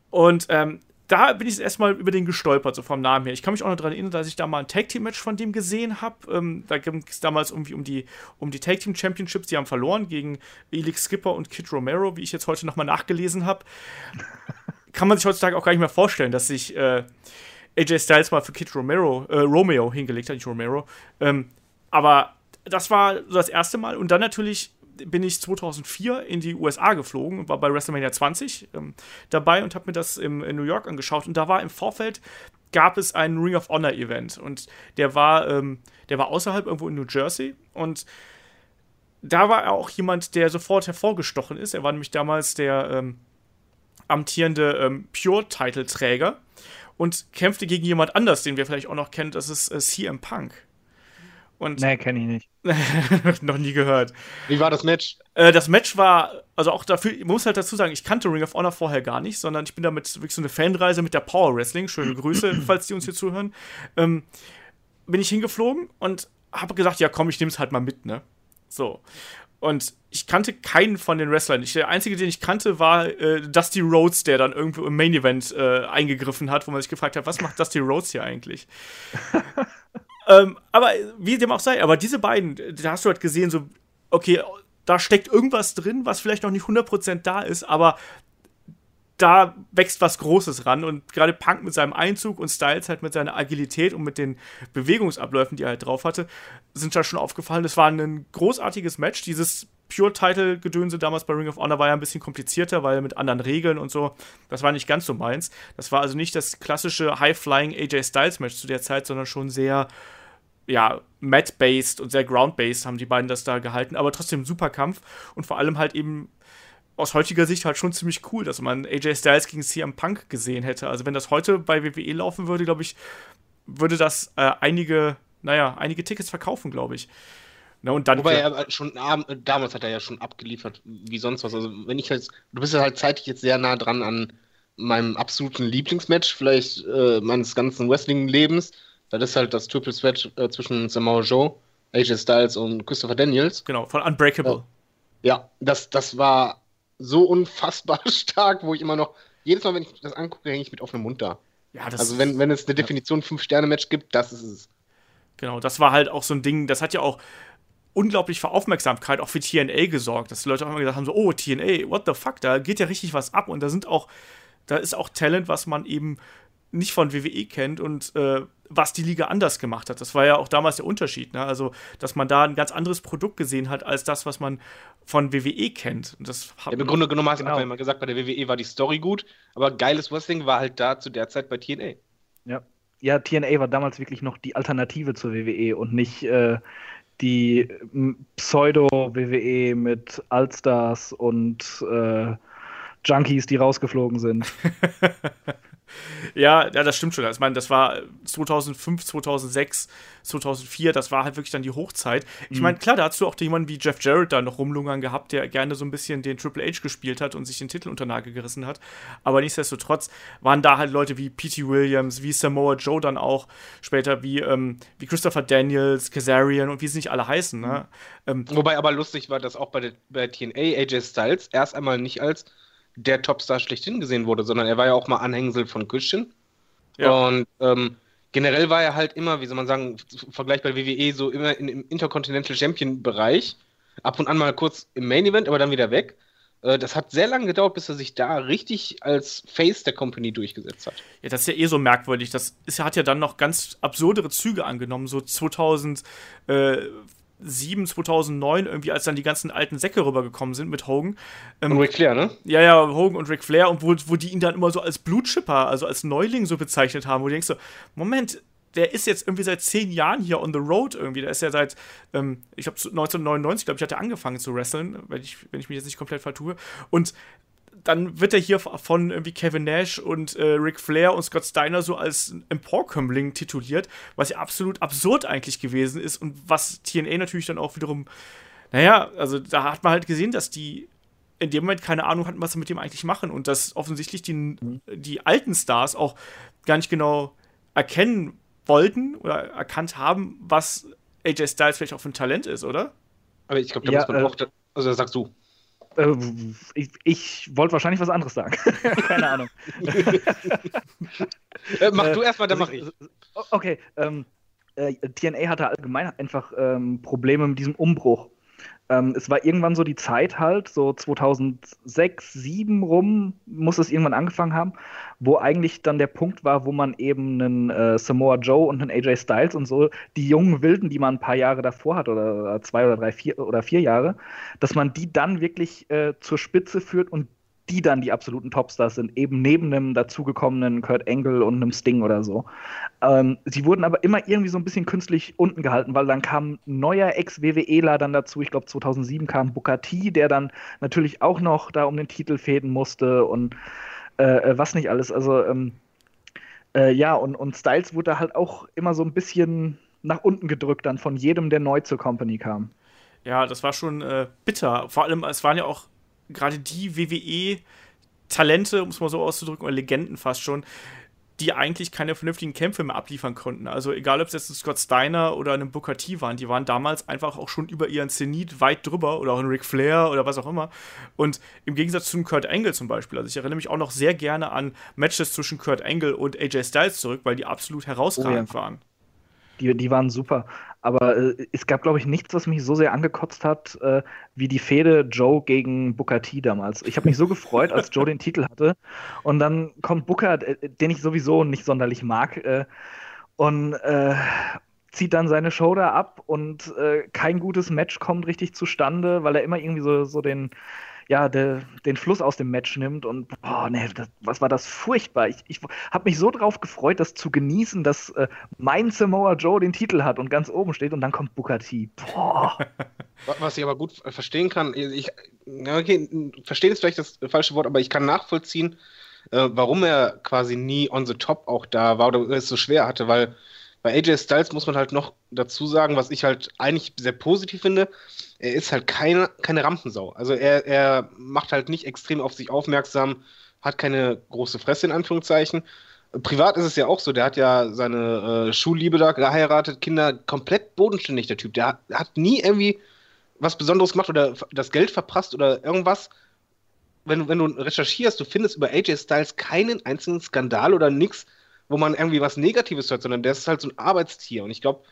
Und ähm, da bin ich erstmal über den gestolpert, so vom Namen her. Ich kann mich auch noch daran erinnern, dass ich da mal ein Tag Team Match von dem gesehen habe. Ähm, da ging es damals irgendwie um die, um die Tag Team Championships. Die haben verloren gegen Elix Skipper und Kid Romero, wie ich jetzt heute nochmal nachgelesen habe. kann man sich heutzutage auch gar nicht mehr vorstellen, dass sich äh, AJ Styles mal für Kid Romero, äh, Romeo hingelegt hat, nicht Romero. Ähm, aber das war so das erste Mal. Und dann natürlich bin ich 2004 in die USA geflogen und war bei WrestleMania 20 ähm, dabei und habe mir das im, in New York angeschaut. Und da war im Vorfeld gab es ein Ring of Honor Event und der war, ähm, der war außerhalb irgendwo in New Jersey und da war auch jemand, der sofort hervorgestochen ist. Er war nämlich damals der ähm, amtierende ähm, Pure-Titelträger und kämpfte gegen jemand anders, den wir vielleicht auch noch kennen. Das ist äh, CM Punk. Und nee, kenne ich nicht. noch nie gehört. Wie war das Match? Äh, das Match war, also auch dafür, ich muss halt dazu sagen, ich kannte Ring of Honor vorher gar nicht, sondern ich bin damit wirklich so eine Fanreise mit der Power Wrestling. Schöne Grüße, falls die uns hier zuhören. Ähm, bin ich hingeflogen und habe gesagt, ja komm, ich nehme es halt mal mit, ne? So. Und ich kannte keinen von den Wrestlern. Ich, der einzige, den ich kannte, war äh, Dusty Rhodes, der dann irgendwo im Main Event äh, eingegriffen hat, wo man sich gefragt hat, was macht Dusty Rhodes hier eigentlich? ähm, aber wie dem auch sei, aber diese beiden, da hast du halt gesehen, so, okay, da steckt irgendwas drin, was vielleicht noch nicht 100% da ist, aber da wächst was Großes ran und gerade Punk mit seinem Einzug und Styles halt mit seiner Agilität und mit den Bewegungsabläufen, die er halt drauf hatte, sind da schon aufgefallen. Das war ein großartiges Match. Dieses Pure-Title-Gedönse damals bei Ring of Honor war ja ein bisschen komplizierter, weil mit anderen Regeln und so, das war nicht ganz so meins. Das war also nicht das klassische High-Flying AJ Styles-Match zu der Zeit, sondern schon sehr, ja, Mat-based und sehr Ground-based haben die beiden das da gehalten, aber trotzdem super Kampf und vor allem halt eben aus heutiger Sicht halt schon ziemlich cool, dass man AJ Styles gegen CM Punk gesehen hätte. Also wenn das heute bei WWE laufen würde, glaube ich, würde das äh, einige, naja, einige Tickets verkaufen, glaube ich. Na, und dann Wobei er schon damals hat er ja schon abgeliefert, wie sonst was. Also wenn ich jetzt, du bist ja halt zeitlich jetzt sehr nah dran an meinem absoluten Lieblingsmatch, vielleicht äh, meines ganzen Wrestling-Lebens. Das ist halt das Triple Threat äh, zwischen Samoa Joe, AJ Styles und Christopher Daniels. Genau, von Unbreakable. Ja, das, das war so unfassbar stark, wo ich immer noch, jedes Mal, wenn ich das angucke, hänge ich mit offenem Mund da. Ja, also wenn, wenn es eine Definition 5-Sterne-Match gibt, das ist es. Genau, das war halt auch so ein Ding, das hat ja auch unglaublich für Aufmerksamkeit, auch für TNA gesorgt, dass die Leute auch immer gesagt haben, so, oh, TNA, what the fuck, da geht ja richtig was ab und da sind auch, da ist auch Talent, was man eben nicht von WWE kennt und äh, was die Liga anders gemacht hat. Das war ja auch damals der Unterschied. Ne? Also, dass man da ein ganz anderes Produkt gesehen hat, als das, was man von WWE kennt. Und das ja, Im Grunde genommen hast du genau. immer gesagt, bei der WWE war die Story gut, aber geiles Wrestling war halt da zu der Zeit bei TNA. Ja. Ja, TNA war damals wirklich noch die Alternative zur WWE und nicht äh, die Pseudo-WWE mit Allstars und äh, Junkies, die rausgeflogen sind. ja, ja, das stimmt schon. Ich meine, das war 2005, 2006, 2004, das war halt wirklich dann die Hochzeit. Ich mhm. meine, klar, da hast du auch jemanden wie Jeff Jarrett da noch rumlungern gehabt, der gerne so ein bisschen den Triple H gespielt hat und sich den Titel unter Nagel gerissen hat. Aber nichtsdestotrotz waren da halt Leute wie P.T. Williams, wie Samoa Joe dann auch, später wie, ähm, wie Christopher Daniels, Kazarian und wie sie nicht alle heißen. Ne? Mhm. Ähm, Wobei aber lustig war, dass auch bei, der, bei TNA AJ Styles erst einmal nicht als der Topstar schlechthin gesehen wurde, sondern er war ja auch mal Anhängsel von Christian. Ja. Und ähm, generell war er halt immer, wie soll man sagen, im Vergleich bei WWE so immer in, im Intercontinental Champion Bereich. Ab und an mal kurz im Main Event, aber dann wieder weg. Äh, das hat sehr lange gedauert, bis er sich da richtig als Face der Company durchgesetzt hat. Ja, das ist ja eh so merkwürdig. Das ist, hat ja dann noch ganz absurdere Züge angenommen. So 2000, äh, 2007, 2009 irgendwie, als dann die ganzen alten Säcke rübergekommen sind mit Hogan. Ähm, und Ric Flair, ne? Ja, ja, Hogan und Ric Flair und wo, wo die ihn dann immer so als Blutschipper, also als Neuling so bezeichnet haben, wo du denkst so, Moment, der ist jetzt irgendwie seit zehn Jahren hier on the road irgendwie. Der ist ja seit, ähm, ich glaube, 1999, glaube ich, hat er angefangen zu wresteln, wenn ich, wenn ich mich jetzt nicht komplett vertue. Und dann wird er hier von irgendwie Kevin Nash und äh, Ric Flair und Scott Steiner so als Emporkömmling tituliert, was ja absolut absurd eigentlich gewesen ist und was TNA natürlich dann auch wiederum, naja, also da hat man halt gesehen, dass die in dem Moment keine Ahnung hatten, was sie mit dem eigentlich machen und dass offensichtlich die, mhm. die alten Stars auch gar nicht genau erkennen wollten oder erkannt haben, was AJ Styles vielleicht auch für ein Talent ist, oder? Aber ich glaube, da ja, muss man äh, auch, also sagst du. Äh, ich, ich wollte wahrscheinlich was anderes sagen. Keine Ahnung. äh, mach du erstmal, dann mach ich. Okay, ähm, äh, TNA hatte allgemein einfach ähm, Probleme mit diesem Umbruch. Ähm, es war irgendwann so die Zeit halt, so 2006, 2007 rum muss es irgendwann angefangen haben, wo eigentlich dann der Punkt war, wo man eben einen äh, Samoa Joe und einen AJ Styles und so, die jungen Wilden, die man ein paar Jahre davor hat, oder zwei oder drei, vier oder vier Jahre, dass man die dann wirklich äh, zur Spitze führt und die dann die absoluten Topstars sind, eben neben einem dazugekommenen Kurt Angle und einem Sting oder so. Ähm, sie wurden aber immer irgendwie so ein bisschen künstlich unten gehalten, weil dann kam neuer Ex-WWEler dann dazu. Ich glaube, 2007 kam Booker T, der dann natürlich auch noch da um den Titel fäden musste und äh, äh, was nicht alles. Also, ähm, äh, ja, und, und Styles wurde halt auch immer so ein bisschen nach unten gedrückt dann von jedem, der neu zur Company kam. Ja, das war schon äh, bitter. Vor allem, es waren ja auch gerade die WWE-Talente, um es mal so auszudrücken, oder Legenden fast schon, die eigentlich keine vernünftigen Kämpfe mehr abliefern konnten. Also egal, ob es jetzt ein Scott Steiner oder ein Booker T waren, die waren damals einfach auch schon über ihren Zenit weit drüber oder auch ein Ric Flair oder was auch immer. Und im Gegensatz zu Kurt Angle zum Beispiel, also ich erinnere mich auch noch sehr gerne an Matches zwischen Kurt Angle und AJ Styles zurück, weil die absolut herausragend oh ja. waren. Die, die waren super. Aber äh, es gab, glaube ich, nichts, was mich so sehr angekotzt hat, äh, wie die Fehde Joe gegen Booker T damals. Ich habe mich so gefreut, als Joe den Titel hatte. Und dann kommt Booker, äh, den ich sowieso nicht sonderlich mag, äh, und äh, zieht dann seine Show da ab und kein gutes Match kommt richtig zustande, weil er immer irgendwie so, so den ja, de, den Fluss aus dem Match nimmt und boah, nee, das, was war das furchtbar. Ich, ich habe mich so drauf gefreut, das zu genießen, dass äh, mein Samoa Joe den Titel hat und ganz oben steht und dann kommt Booker T. Boah. Was ich aber gut verstehen kann, ich, okay, verstehen ist vielleicht das falsche Wort, aber ich kann nachvollziehen, äh, warum er quasi nie on the top auch da war oder es so schwer hatte, weil bei AJ Styles muss man halt noch dazu sagen, was ich halt eigentlich sehr positiv finde, er ist halt keine, keine Rampensau. Also er, er macht halt nicht extrem auf sich aufmerksam, hat keine große Fresse in Anführungszeichen. Privat ist es ja auch so, der hat ja seine äh, Schulliebe da geheiratet, Kinder komplett bodenständig, der Typ. Der hat, hat nie irgendwie was Besonderes gemacht oder das Geld verprasst oder irgendwas. Wenn, wenn du recherchierst, du findest über AJ Styles keinen einzigen Skandal oder nichts, wo man irgendwie was Negatives hört, sondern der ist halt so ein Arbeitstier. Und ich glaube,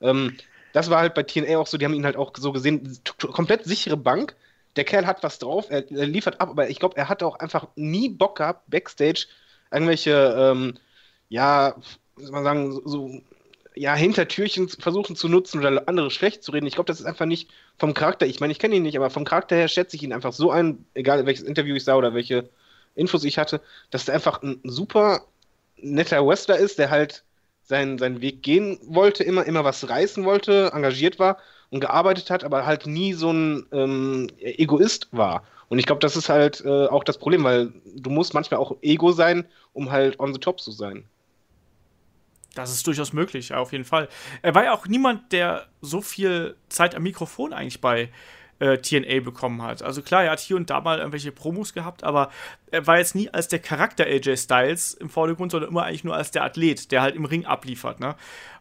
ähm, das war halt bei TNA auch so, die haben ihn halt auch so gesehen, komplett sichere Bank. Der Kerl hat was drauf, er, er liefert ab, aber ich glaube, er hatte auch einfach nie Bock gehabt, Backstage irgendwelche, ähm, ja, man sagen, so, so ja, Hintertürchen versuchen zu nutzen oder andere schlecht zu reden. Ich glaube, das ist einfach nicht vom Charakter. Ich meine, ich kenne ihn nicht, aber vom Charakter her schätze ich ihn einfach so ein, egal welches Interview ich sah oder welche Infos ich hatte, dass er einfach ein super netter Wrestler ist, der halt seinen, seinen Weg gehen wollte, immer, immer was reißen wollte, engagiert war und gearbeitet hat, aber halt nie so ein ähm, Egoist war. Und ich glaube, das ist halt äh, auch das Problem, weil du musst manchmal auch Ego sein, um halt on the top zu sein. Das ist durchaus möglich, auf jeden Fall. Er war ja auch niemand, der so viel Zeit am Mikrofon eigentlich bei äh, TNA bekommen hat. Also klar, er hat hier und da mal irgendwelche Promos gehabt, aber er war jetzt nie als der Charakter AJ Styles im Vordergrund, sondern immer eigentlich nur als der Athlet, der halt im Ring abliefert. Ne?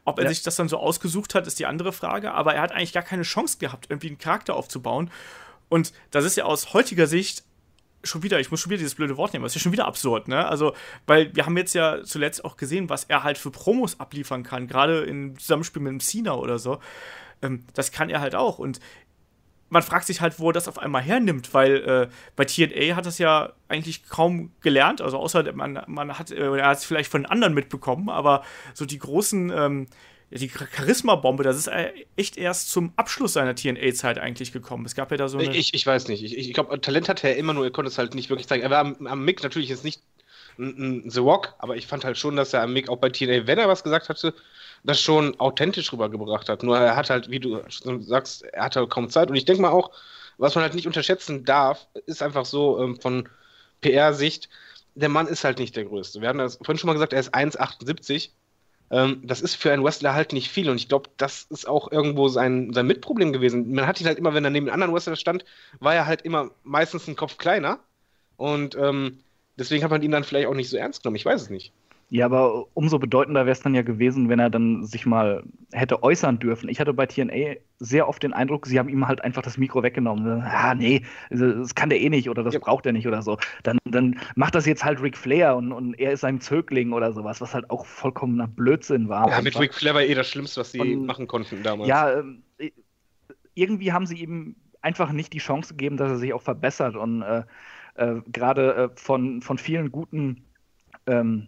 Ob er ja. sich das dann so ausgesucht hat, ist die andere Frage, aber er hat eigentlich gar keine Chance gehabt, irgendwie einen Charakter aufzubauen. Und das ist ja aus heutiger Sicht schon wieder, ich muss schon wieder dieses blöde Wort nehmen, das ist ja schon wieder absurd, ne? Also, weil wir haben jetzt ja zuletzt auch gesehen, was er halt für Promos abliefern kann, gerade im Zusammenspiel mit dem Cena oder so. Ähm, das kann er halt auch. Und man fragt sich halt, wo er das auf einmal hernimmt, weil äh, bei TNA hat das ja eigentlich kaum gelernt, also außer man, man hat, äh, er hat es vielleicht von anderen mitbekommen, aber so die großen, ähm, die Charisma-Bombe, das ist äh, echt erst zum Abschluss seiner TNA-Zeit eigentlich gekommen. Es gab ja da so eine. Ich, ich weiß nicht. Ich, ich glaube, Talent hatte er immer nur, er konnte es halt nicht wirklich zeigen. Er war am, am Mick natürlich jetzt nicht The Rock, aber ich fand halt schon, dass er am Mick auch bei TNA, wenn er was gesagt hatte, das schon authentisch rübergebracht hat. Nur er hat halt, wie du sagst, er hatte kaum Zeit. Und ich denke mal auch, was man halt nicht unterschätzen darf, ist einfach so ähm, von PR-Sicht, der Mann ist halt nicht der Größte. Wir haben das vorhin schon mal gesagt, er ist 1,78. Ähm, das ist für einen Wrestler halt nicht viel. Und ich glaube, das ist auch irgendwo sein, sein Mitproblem gewesen. Man hat ihn halt immer, wenn er neben anderen Wrestler stand, war er halt immer meistens einen Kopf kleiner. Und ähm, deswegen hat man ihn dann vielleicht auch nicht so ernst genommen. Ich weiß es nicht. Ja, aber umso bedeutender wäre es dann ja gewesen, wenn er dann sich mal hätte äußern dürfen. Ich hatte bei TNA sehr oft den Eindruck, sie haben ihm halt einfach das Mikro weggenommen. Ah, nee, das kann der eh nicht oder das ja. braucht er nicht oder so. Dann, dann macht das jetzt halt Ric Flair und, und er ist sein Zögling oder sowas, was halt auch vollkommener Blödsinn war. Ja, mit Ric Flair war eh das Schlimmste, was sie und, machen konnten damals. Ja, ähm, irgendwie haben sie ihm einfach nicht die Chance gegeben, dass er sich auch verbessert und äh, äh, gerade äh, von, von vielen guten ähm,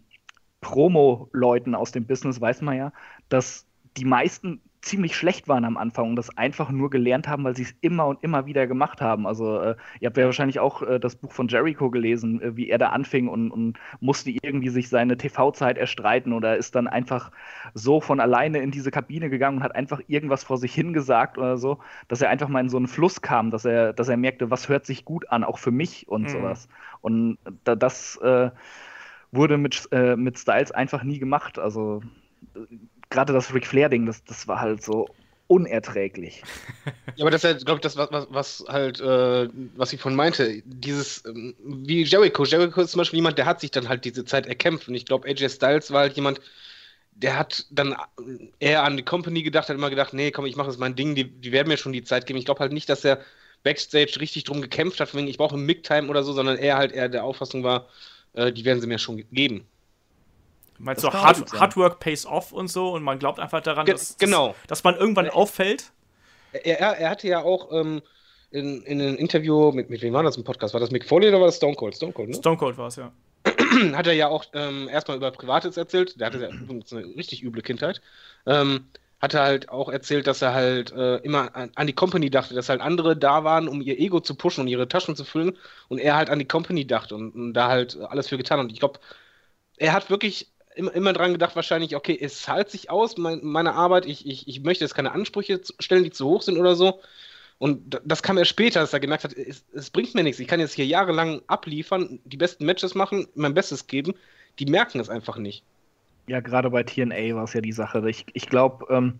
Promo-Leuten aus dem Business weiß man ja, dass die meisten ziemlich schlecht waren am Anfang und das einfach nur gelernt haben, weil sie es immer und immer wieder gemacht haben. Also äh, ihr habt ja wahrscheinlich auch äh, das Buch von Jericho gelesen, äh, wie er da anfing und, und musste irgendwie sich seine TV-Zeit erstreiten oder ist dann einfach so von alleine in diese Kabine gegangen und hat einfach irgendwas vor sich hingesagt oder so, dass er einfach mal in so einen Fluss kam, dass er, dass er merkte, was hört sich gut an, auch für mich und mhm. sowas. Und da, das äh, wurde mit, äh, mit Styles einfach nie gemacht. Also gerade das Ric Flair-Ding, das, das war halt so unerträglich. Ja, aber das ist ja, glaube ich, das, was, was halt, äh, was ich von meinte. Dieses, ähm, wie Jericho. Jericho ist zum Beispiel jemand, der hat sich dann halt diese Zeit erkämpft. Und ich glaube, AJ Styles war halt jemand, der hat dann eher an die Company gedacht, hat immer gedacht, nee, komm, ich mache das mein Ding, die, die werden mir schon die Zeit geben. Ich glaube halt nicht, dass er Backstage richtig drum gekämpft hat, wegen ich brauche Mic-Time oder so, sondern er halt eher der Auffassung war, äh, die werden sie mir schon geben. Meinst du, Hard, Hard, Work pays off und so und man glaubt einfach daran, Ge dass, genau. dass, man irgendwann er, auffällt? Er, er, er, hatte ja auch ähm, in, in einem Interview, mit, mit wem war das im Podcast? War das Mick Foley oder war das Stone Cold? Stone Cold, ne? Stone Cold war es, ja. hat er ja auch ähm, erstmal über Privates erzählt. Der hatte ja eine richtig üble Kindheit. Ähm, hat er halt auch erzählt, dass er halt äh, immer an, an, die Company dachte, dass halt andere da waren, um ihr Ego zu pushen und ihre Taschen zu füllen und er halt an die Company dachte und, und da halt alles für getan. Und ich glaube, er hat wirklich immer, immer dran gedacht, wahrscheinlich, okay, es zahlt sich aus, mein, meine Arbeit, ich, ich, ich möchte jetzt keine Ansprüche stellen, die zu hoch sind oder so. Und das kam erst später, dass er gemerkt hat, es, es, bringt mir nichts. Ich kann jetzt hier jahrelang abliefern, die besten Matches machen, mein Bestes geben. Die merken es einfach nicht. Ja, gerade bei TNA war es ja die Sache. Ich, ich glaube, ähm,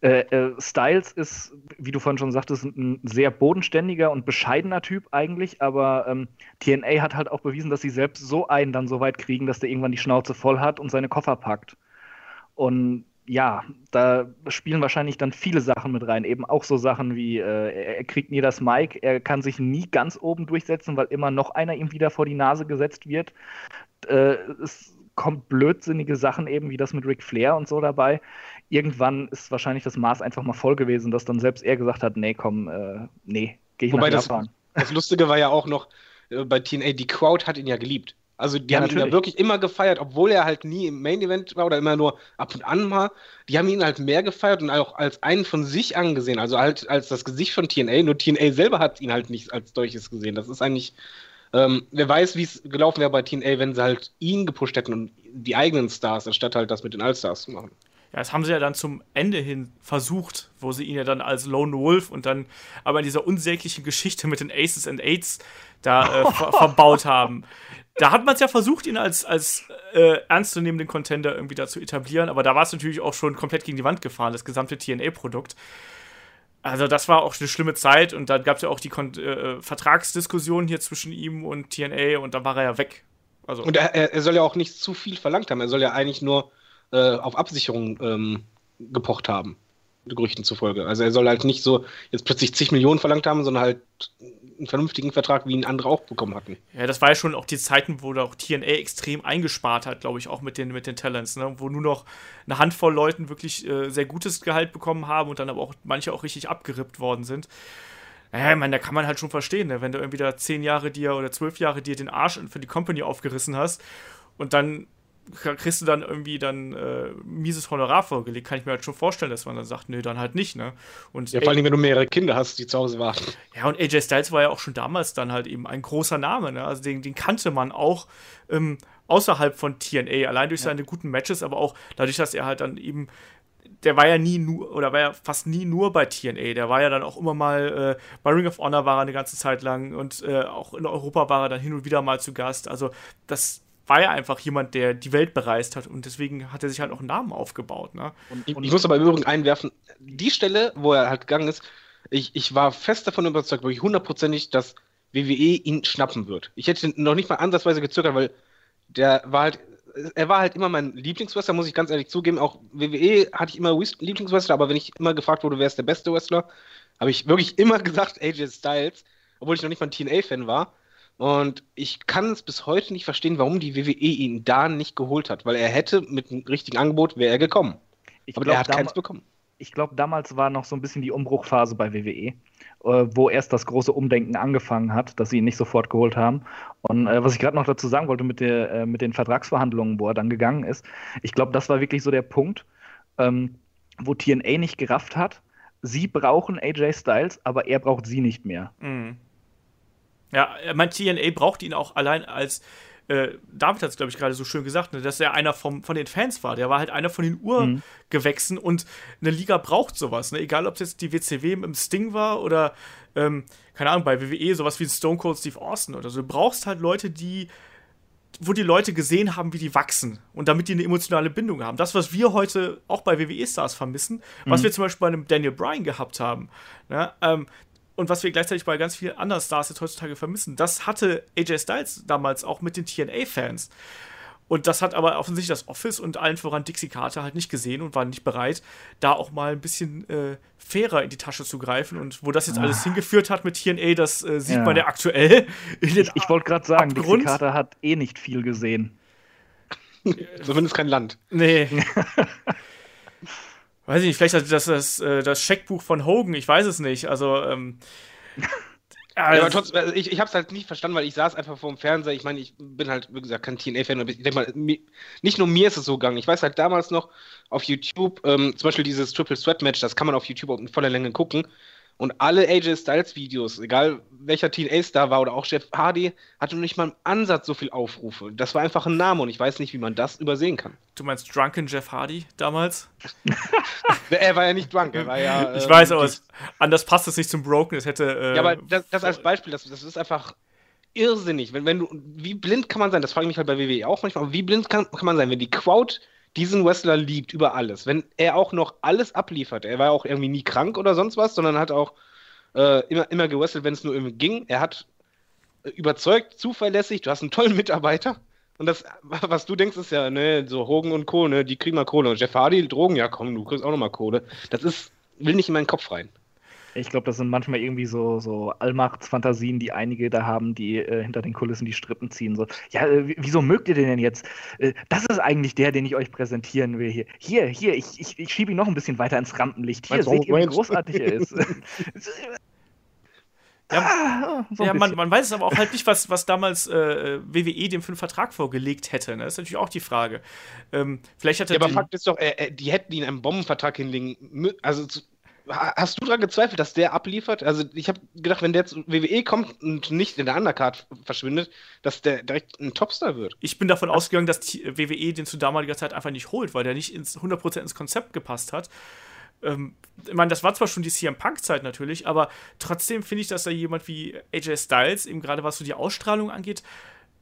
äh, äh, Styles ist, wie du vorhin schon sagtest, ein sehr bodenständiger und bescheidener Typ eigentlich, aber ähm, TNA hat halt auch bewiesen, dass sie selbst so einen dann so weit kriegen, dass der irgendwann die Schnauze voll hat und seine Koffer packt. Und ja, da spielen wahrscheinlich dann viele Sachen mit rein. Eben auch so Sachen wie, äh, er kriegt nie das Mic, er kann sich nie ganz oben durchsetzen, weil immer noch einer ihm wieder vor die Nase gesetzt wird. Äh, es kommt blödsinnige Sachen eben wie das mit Ric Flair und so dabei. Irgendwann ist wahrscheinlich das Maß einfach mal voll gewesen, dass dann selbst er gesagt hat, nee, komm, äh, nee, geh ich Wobei nach Japan. Das, das Lustige war ja auch noch, äh, bei TNA, die Crowd hat ihn ja geliebt. Also die ja, haben natürlich. ihn ja wirklich immer gefeiert, obwohl er halt nie im Main Event war oder immer nur ab und an mal. Die haben ihn halt mehr gefeiert und auch als einen von sich angesehen, also halt als das Gesicht von TNA. Nur TNA selber hat ihn halt nicht als solches gesehen. Das ist eigentlich, ähm, wer weiß, wie es gelaufen wäre bei TNA, wenn sie halt ihn gepusht hätten und die eigenen Stars, anstatt halt das mit den Allstars zu machen. Ja, das haben sie ja dann zum Ende hin versucht, wo sie ihn ja dann als Lone Wolf und dann aber in dieser unsäglichen Geschichte mit den Aces and Aids da äh, ver verbaut haben da hat man es ja versucht, ihn als, als äh, ernstzunehmenden Contender irgendwie da zu etablieren, aber da war es natürlich auch schon komplett gegen die Wand gefahren, das gesamte TNA-Produkt. Also das war auch eine schlimme Zeit und dann gab es ja auch die Kon äh, Vertragsdiskussion hier zwischen ihm und TNA und dann war er ja weg. Also und er, er soll ja auch nicht zu viel verlangt haben, er soll ja eigentlich nur äh, auf Absicherung ähm, gepocht haben. Gerüchten zufolge. Also er soll halt nicht so jetzt plötzlich zig Millionen verlangt haben, sondern halt einen vernünftigen Vertrag, wie ihn andere auch bekommen hatten. Ja, das war ja schon auch die Zeiten, wo da auch TNA extrem eingespart hat, glaube ich, auch mit den, mit den Talents, ne? wo nur noch eine Handvoll Leuten wirklich äh, sehr gutes Gehalt bekommen haben und dann aber auch manche auch richtig abgerippt worden sind. Naja, ich meine, da kann man halt schon verstehen, ne? wenn du irgendwie da zehn Jahre dir oder zwölf Jahre dir den Arsch für die Company aufgerissen hast und dann kriegst du dann irgendwie dann äh, mieses Honorar vorgelegt, kann ich mir halt schon vorstellen, dass man dann sagt, nee, dann halt nicht, ne? Und ja, vor allem, wenn du mehrere Kinder hast, die zu Hause warten. Ja, und AJ Styles war ja auch schon damals dann halt eben ein großer Name, ne? Also den, den kannte man auch ähm, außerhalb von TNA, allein durch ja. seine guten Matches, aber auch dadurch, dass er halt dann eben der war ja nie nur, oder war ja fast nie nur bei TNA. Der war ja dann auch immer mal, äh, bei Ring of Honor war er eine ganze Zeit lang und äh, auch in Europa war er dann hin und wieder mal zu Gast. Also das, war ja einfach jemand, der die Welt bereist hat und deswegen hat er sich halt auch einen Namen aufgebaut. Ne? Und, und ich muss aber im Übrigen einwerfen, die Stelle, wo er halt gegangen ist, ich, ich war fest davon überzeugt, wirklich hundertprozentig, dass WWE ihn schnappen wird. Ich hätte noch nicht mal ansatzweise gezögert, weil der war halt er war halt immer mein Lieblingswrestler, muss ich ganz ehrlich zugeben. Auch WWE hatte ich immer Lieblingswrestler, aber wenn ich immer gefragt wurde, wer ist der beste Wrestler, habe ich wirklich immer gesagt AJ Styles, obwohl ich noch nicht mal ein TNA-Fan war. Und ich kann es bis heute nicht verstehen, warum die WWE ihn da nicht geholt hat, weil er hätte mit einem richtigen Angebot wäre er gekommen. Ich aber glaub, er hat keins bekommen. Ich glaube, damals war noch so ein bisschen die Umbruchphase bei WWE, äh, wo erst das große Umdenken angefangen hat, dass sie ihn nicht sofort geholt haben. Und äh, was ich gerade noch dazu sagen wollte mit, der, äh, mit den Vertragsverhandlungen, wo er dann gegangen ist, ich glaube, das war wirklich so der Punkt, ähm, wo TNA nicht gerafft hat. Sie brauchen AJ Styles, aber er braucht sie nicht mehr. Mhm. Ja, mein TNA braucht ihn auch allein als. Äh, David hat es, glaube ich, gerade so schön gesagt, ne, dass er einer vom, von den Fans war. Der war halt einer von den Urgewächsen und eine Liga braucht sowas. Ne? Egal, ob es jetzt die WCW im Sting war oder, ähm, keine Ahnung, bei WWE sowas wie ein Stone Cold Steve Austin oder so. Du brauchst halt Leute, die wo die Leute gesehen haben, wie die wachsen und damit die eine emotionale Bindung haben. Das, was wir heute auch bei WWE-Stars vermissen, was wir zum Beispiel bei einem Daniel Bryan gehabt haben, ne? ähm, und was wir gleichzeitig bei ganz vielen anderen Stars jetzt heutzutage vermissen, das hatte AJ Styles damals auch mit den TNA-Fans. Und das hat aber offensichtlich das Office und allen voran Dixie Carter halt nicht gesehen und waren nicht bereit, da auch mal ein bisschen äh, fairer in die Tasche zu greifen. Und wo das jetzt alles hingeführt hat mit TNA, das äh, sieht Ja. man ja aktuell. Ich, ich wollte gerade sagen, Dixie Abgrund? Carter hat eh nicht viel gesehen. Zumindest kein Land. Nee. weiß ich nicht, vielleicht das, das, das, äh, das Scheckbuch von Hogan, ich weiß es nicht. Also, ähm. Ja, also- aber trotzdem, also ich, ich habe es halt nicht verstanden, weil ich saß einfach vor dem Fernseher. Ich meine, ich bin halt, wie gesagt, kein TNA-Fan. Ich denke mal, nicht nur mir ist es so gegangen. Ich weiß halt damals noch auf YouTube, ähm, zum Beispiel dieses Triple Sweat Match, das kann man auf YouTube auch in voller Länge gucken. Und alle AJ Styles Videos, egal welcher TNA-Star war oder auch Jeff Hardy, hatte noch nicht mal im Ansatz so viel Aufrufe. Das war einfach ein Name und ich weiß nicht, wie man das übersehen kann. du meinst Drunken Jeff Hardy damals? Er war ja nicht drunk, er war ja. ich ähm, weiß, aber die- es, anders passt es nicht zum Broken. Es hätte. Äh, Ja, aber das, das als Beispiel, das, das ist einfach irrsinnig. Wenn, wenn du, wie blind kann man sein? Das frage ich mich halt bei WWE auch manchmal. Aber wie blind kann, kann man sein, wenn die Crowd diesen Wrestler liebt über alles? Wenn er auch noch alles abliefert. Er war auch irgendwie nie krank oder sonst was, sondern hat auch äh, immer, immer gewrestelt, wenn es nur irgendwie ging. Er hat äh, überzeugt, zuverlässig. Du hast einen tollen Mitarbeiter. Und das, was du denkst, ist ja, ne, so Hogan und Co., ne, die kriegen mal Kohle. Und Jeff Hardy, Drogen, ja komm, du kriegst auch noch mal Kohle. Das ist, will nicht in meinen Kopf rein. Ich glaube, das sind manchmal irgendwie so, so Allmachtsfantasien, die einige da haben, die äh, hinter den Kulissen die Strippen ziehen. So, ja, äh, wieso mögt ihr den denn jetzt? Äh, das ist eigentlich der, den ich euch präsentieren will hier. Hier, hier, ich, ich, ich schiebe ihn noch ein bisschen weiter ins Rampenlicht. Hier, Meinst seht ihr, wie großartig er ist. Ja, Ah, so ja man, man weiß es aber auch halt nicht, was, was damals äh, WWE dem für einen Vertrag vorgelegt hätte. Ne? Das ist natürlich auch die Frage. Ähm, vielleicht hat er Ja, aber Fakt ist doch, äh, äh, die hätten ihn einen Bombenvertrag hinlegen müssen. Also, hast du daran gezweifelt, dass der abliefert? Also, ich habe gedacht, wenn der zu WWE kommt und nicht in der Undercard verschwindet, dass der direkt ein Topstar wird. ich bin davon ausgegangen, dass die WWE den zu damaliger Zeit einfach nicht holt, weil der nicht ins 100% ins Konzept gepasst hat. Ähm, ich meine, das war zwar schon die CM Punk-Zeit natürlich, aber trotzdem finde ich, dass da jemand wie AJ Styles, eben gerade was so die Ausstrahlung angeht,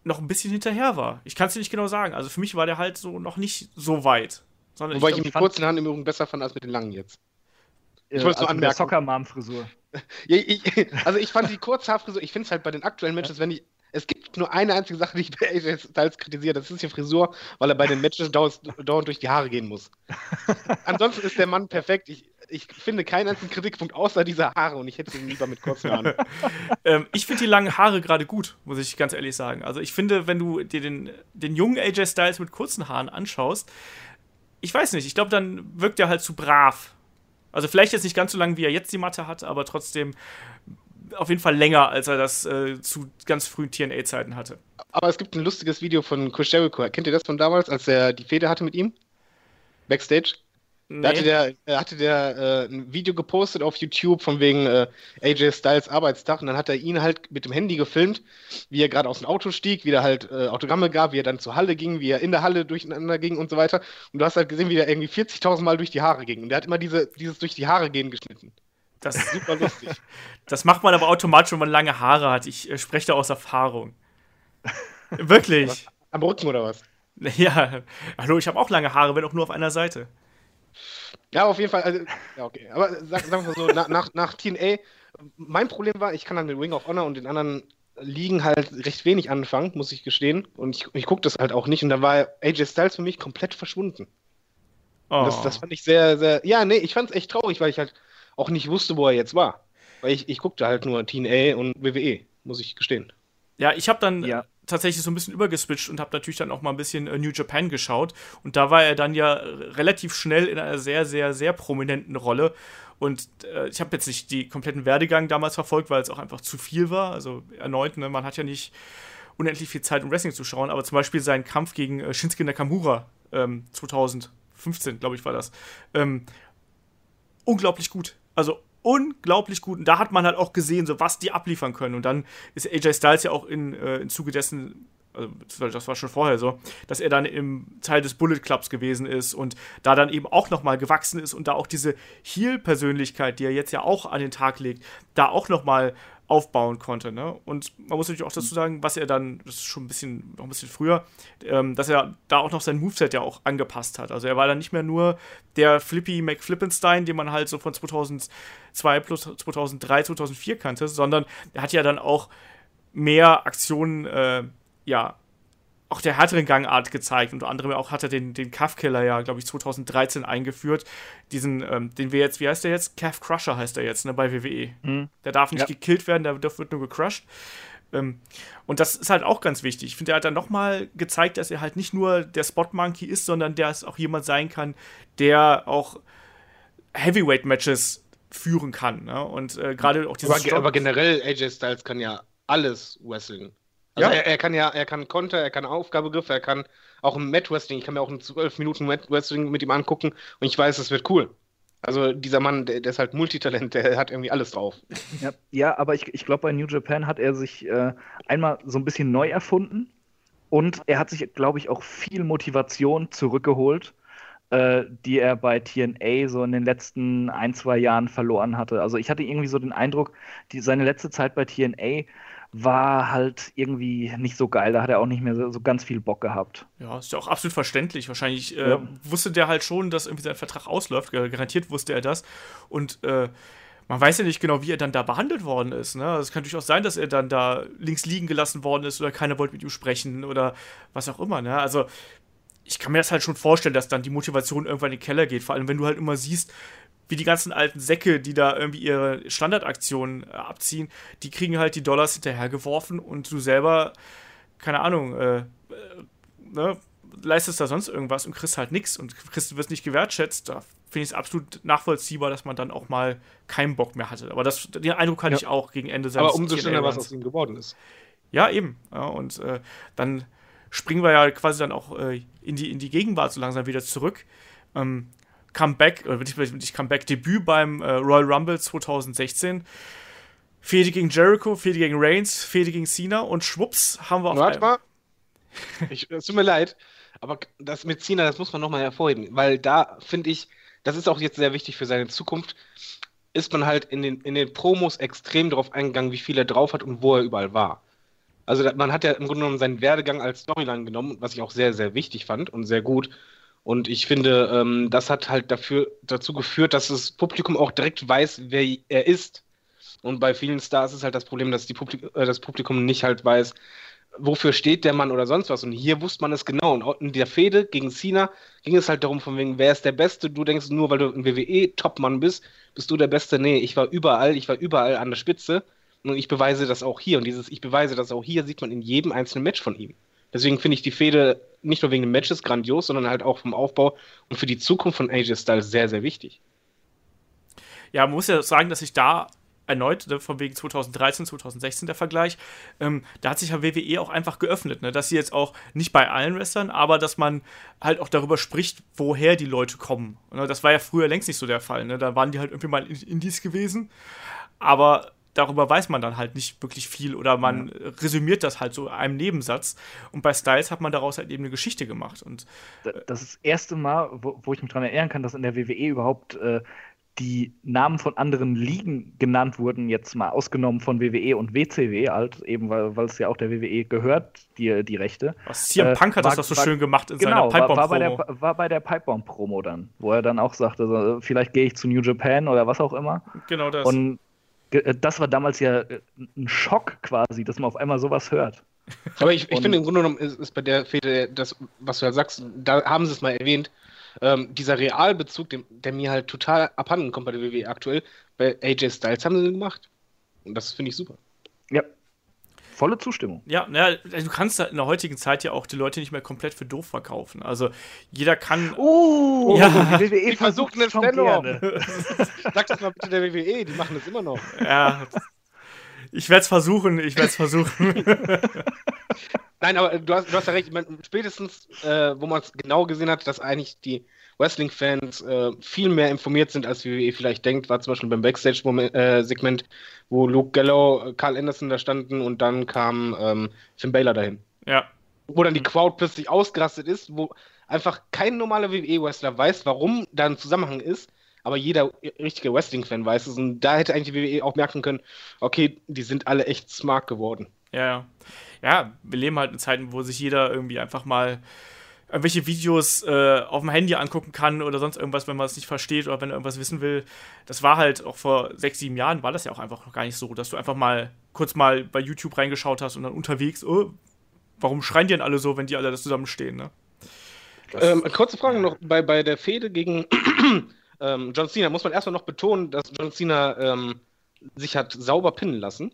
noch ein bisschen hinterher war. Ich kann es dir nicht genau sagen. Also für mich war der halt so noch nicht so weit. Sondern Wobei ich ich glaub, mit fand- kurzen Haaren im Übrigen besser fand als mit den langen jetzt. Äh, ich wollt's nur also anmerken. Soccer-Mom-Frisur. Ja, ich, also, ich fand die Kurzhaarfrisur, ich finde es halt bei den aktuellen Matches, wenn die. Es gibt nur eine einzige Sache, die ich bei AJ Styles kritisiere, das ist die Frisur, weil er bei den Matches dauernd, dauernd durch die Haare gehen muss. Ansonsten ist der Mann perfekt. Ich, ich finde keinen einzigen Kritikpunkt außer dieser Haare und ich hätte ihn lieber mit kurzen Haaren. Ähm, ich finde die langen Haare gerade gut, muss ich ganz ehrlich sagen. Also ich finde, wenn du dir den, den jungen AJ Styles mit kurzen Haaren anschaust, ich weiß nicht, ich glaube, dann wirkt er halt zu brav. Also vielleicht jetzt nicht ganz so lang, wie er jetzt die Matte hat, aber trotzdem auf jeden Fall länger, als er das äh, zu ganz frühen TNA-Zeiten hatte. Aber es gibt ein lustiges Video von Chris Jericho. Kennt ihr das von damals, als er die Fehde hatte mit ihm? Backstage? Da hatte Nee. der, äh, hatte der äh, ein Video gepostet auf YouTube von wegen äh, AJ Styles Arbeitstag und dann hat er ihn halt mit dem Handy gefilmt, wie er gerade aus dem Auto stieg, wie er halt äh, Autogramme gab, wie er dann zur Halle ging, wie er in der Halle durcheinander ging und so weiter. Und du hast halt gesehen, wie der irgendwie 40.000 Mal durch die Haare ging. Und der hat immer diese, dieses durch die Haare gehen geschnitten. Das, Super lustig. das macht man aber automatisch, wenn man lange Haare hat. Ich äh, spreche da aus Erfahrung. Wirklich. Am Rücken oder was? Ja, hallo, ich habe auch lange Haare, wenn auch nur auf einer Seite. Ja, auf jeden Fall. Also, ja, okay. Aber sag, sagen wir so, nach, nach, nach TNA, mein Problem war, ich kann dann mit Ring of Honor und den anderen Ligen halt recht wenig anfangen, muss ich gestehen. Und ich, ich gucke das halt auch nicht. Und da war AJ Styles für mich komplett verschwunden. Oh. Das, das, fand ich sehr, sehr. Ja, nee, ich fand es echt traurig, weil ich halt auch nicht wusste, wo er jetzt war. Weil ich, ich guckte halt nur TNA und WWE, muss ich gestehen. Ja, ich habe dann ja. Tatsächlich so ein bisschen übergeswitcht und habe natürlich dann auch mal ein bisschen äh, New Japan geschaut. Und da war er dann ja relativ schnell in einer sehr, sehr, sehr prominenten Rolle. Und äh, ich habe jetzt nicht die kompletten Werdegang damals verfolgt, weil es auch einfach zu viel war. Also erneut, ne, man hat ja nicht unendlich viel Zeit, um Wrestling zu schauen. Aber zum Beispiel sein Kampf gegen äh, Shinsuke Nakamura ähm, 2015, glaube ich, war das. Ähm, unglaublich gut. Also unglaublich gut. Und da hat man halt auch gesehen, so was die abliefern können. Und dann ist AJ Styles ja auch in, äh, im Zuge dessen also das war schon vorher so, dass er dann im Teil des Bullet Clubs gewesen ist und da dann eben auch nochmal gewachsen ist und da auch diese Heel-Persönlichkeit, die er jetzt ja auch an den Tag legt, da auch nochmal aufbauen konnte. Ne? Und man muss natürlich auch dazu sagen, was er dann, das ist schon ein bisschen, noch ein bisschen früher, ähm, dass er da auch noch sein Moveset ja auch angepasst hat. Also er war dann nicht mehr nur der Flippy McFlippenstein, den man halt so von 2002 plus 2003, 2004 kannte, sondern er hat ja dann auch mehr Aktionen äh, ja, auch der härteren Gangart gezeigt. Unter anderem auch hat er den, den Calf-Killer ja, glaube ich, 2013 eingeführt. Diesen, ähm, den wir jetzt, wie heißt der jetzt? Calf Crusher heißt er jetzt, ne, bei WWE. Mhm. Der darf nicht ja. gekillt werden, der, wird nur gecrushed. Ähm, und das ist halt auch ganz wichtig. Ich finde, er hat dann nochmal gezeigt, dass er halt nicht nur der Spot Monkey ist, sondern der es auch jemand sein kann, der auch Heavyweight-Matches führen kann. Ne? Und äh, gerade auch dieses. Aber, aber generell, AJ Styles kann ja alles wrestling. Also ja. er, er, kann ja, er kann Konter, er kann Aufgabegriffe, er kann auch ein Mat Wrestling. Ich kann mir auch ein 12 Minuten Mat Wrestling mit ihm angucken und ich weiß, es wird cool. Also dieser Mann, der, der, ist halt Multitalent, der hat irgendwie alles drauf. Ja, ja aber ich, ich glaube, bei New Japan hat er sich äh, einmal so ein bisschen neu erfunden und er hat sich, glaube ich, auch viel Motivation zurückgeholt, äh, die er bei TNA so in den letzten ein, zwei Jahren verloren hatte. Also ich hatte irgendwie so den Eindruck, die, seine letzte Zeit bei TNA war halt irgendwie nicht so geil. Da hat er auch nicht mehr so, so ganz viel Bock gehabt. Ja, ist ja auch absolut verständlich. Wahrscheinlich äh, ja. wusste der halt schon, dass irgendwie sein Vertrag ausläuft. Garantiert wusste er das. Und äh, man weiß ja nicht genau, wie er dann da behandelt worden ist. Ne? Es kann durchaus sein, dass er dann da links liegen gelassen worden ist oder keiner wollte mit ihm sprechen oder was auch immer. Ne? Also ich kann mir das halt schon vorstellen, dass dann die Motivation irgendwann in den Keller geht. Vor allem, wenn du halt immer siehst, wie die ganzen alten Säcke, die da irgendwie ihre Standardaktionen äh, abziehen, die kriegen halt die Dollars hinterhergeworfen und du selber, keine Ahnung, äh, äh, ne, leistest da sonst irgendwas und kriegst halt nichts und kriegst, du wirst nicht gewertschätzt. Da finde ich es absolut nachvollziehbar, dass man dann auch mal keinen Bock mehr hatte. Aber das, den Eindruck hatte ja. ich auch gegen Ende seines Aber umso schöner, was aus ihm geworden ist. Ja, eben. Ja, und äh, dann springen wir ja quasi dann auch äh, in, die, in die Gegenwart so langsam wieder zurück. Ähm, Comeback, oder nicht Comeback, Debüt beim äh, Royal Rumble 2016. Fehde gegen Jericho, Fehde gegen Reigns, Fehde gegen Cena und schwupps haben wir auf Warte mal. Ich, es tut mir leid, aber das mit Cena, das muss man nochmal hervorheben, weil da finde ich, das ist auch jetzt sehr wichtig für seine Zukunft, ist man halt in den, in den Promos extrem darauf eingegangen, wie viel er drauf hat und wo er überall war. Also man hat ja im Grunde genommen seinen Werdegang als Storyline genommen, was ich auch sehr, sehr wichtig fand und sehr gut. Und ich finde, ähm, das hat halt dafür, dazu geführt, dass das Publikum auch direkt weiß, wer er ist. Und bei vielen Stars ist halt das Problem, dass Publik äh, das Publikum nicht halt weiß, wofür steht der Mann oder sonst was. Und hier wusste man es genau. Und in der Fehde gegen Cena ging es halt darum, von wegen, wer ist der Beste? Du denkst nur, weil du ein WWE-Topmann bist, bist du der Beste. Nee, ich war überall, ich war überall an der Spitze. Und ich beweise das auch hier. Und dieses Ich beweise das auch hier sieht man in jedem einzelnen Match von ihm. Deswegen finde ich die Fehde nicht nur wegen den Matches grandios, sondern halt auch vom Aufbau und für die Zukunft von AJ Styles sehr, sehr wichtig. Ja, man muss ja sagen, dass ich da erneut, ne, von wegen 2013, 2016 der Vergleich, ähm, da hat sich ja WWE auch einfach geöffnet, ne? dass sie jetzt auch nicht bei allen Wrestlern, aber dass man halt auch darüber spricht, woher die Leute kommen. Ne? Das war ja früher längst nicht so der Fall. Ne? Da waren die halt irgendwie mal in Indies gewesen, aber darüber weiß man dann halt nicht wirklich viel oder man ja. resümiert das halt so einem Nebensatz. Und bei Styles hat man daraus halt eben eine Geschichte gemacht. Und, äh, das ist das erste Mal, wo, wo ich mich daran erinnern kann, dass in der WWE überhaupt äh, die Namen von anderen Ligen genannt wurden, jetzt mal ausgenommen von WWE und WCW, halt, eben weil, weil es ja auch der WWE gehört, die, die Rechte. Was CM Punk äh, hat war, das doch so war, schön gemacht in genau, seiner Pipebomb-Promo. War, bei der, war bei der Pipebomb-Promo dann, wo er dann auch sagte, so, vielleicht gehe ich zu New Japan oder was auch immer. Genau das. Und äh, das war damals ja äh, ein Schock quasi, dass man auf einmal sowas hört. Aber ich, ich finde, im Grunde genommen ist, ist bei der Fehde, das, was du ja sagst, da haben sie es mal erwähnt, ähm, dieser Realbezug, dem, der mir halt total abhanden kommt bei der WWE aktuell, bei AJ Styles haben sie gemacht. Und das finde ich super. Ja. Volle Zustimmung. Ja, naja, du kannst in der heutigen Zeit ja auch die Leute nicht mehr komplett für doof verkaufen. Also jeder kann. Oh, Ja. die WWE versucht dennoch. gerne. Sag das mal bitte der WWE, die machen das immer noch. Ja. Ich werde es versuchen, ich werde es versuchen. Nein, aber du hast, du hast ja recht. Spätestens, äh, wo man es genau gesehen hat, dass eigentlich die Wrestling-Fans äh, viel mehr informiert sind, als WWE vielleicht denkt, war zum Beispiel beim Backstage-Segment, wo Luke Gallow, äh, Carl Anderson da standen und dann kam ähm, Finn Balor dahin. ja. Wo dann die Crowd plötzlich ausgerastet ist, wo einfach kein normaler WWE-Wrestler weiß, warum da ein Zusammenhang ist, aber jeder richtige Wrestling-Fan weiß es. Und da hätte eigentlich die WWE auch merken können, okay, die sind alle echt smart geworden. Ja, ja. Ja, wir leben halt in Zeiten, wo sich jeder irgendwie einfach mal irgendwelche Videos äh, auf dem Handy angucken kann oder sonst irgendwas, wenn man es nicht versteht oder wenn er irgendwas wissen will. Das war halt auch vor sechs, sieben Jahren, war das ja auch einfach noch gar nicht so, dass du einfach mal kurz mal bei YouTube reingeschaut hast und dann unterwegs, oh, warum schreien die denn alle so, wenn die alle da zusammenstehen, ne? Ähm, kurze Frage noch bei, bei der Fehde gegen ähm, John Cena. Muss man erstmal noch betonen, dass John Cena ähm, sich hat sauber pinnen lassen.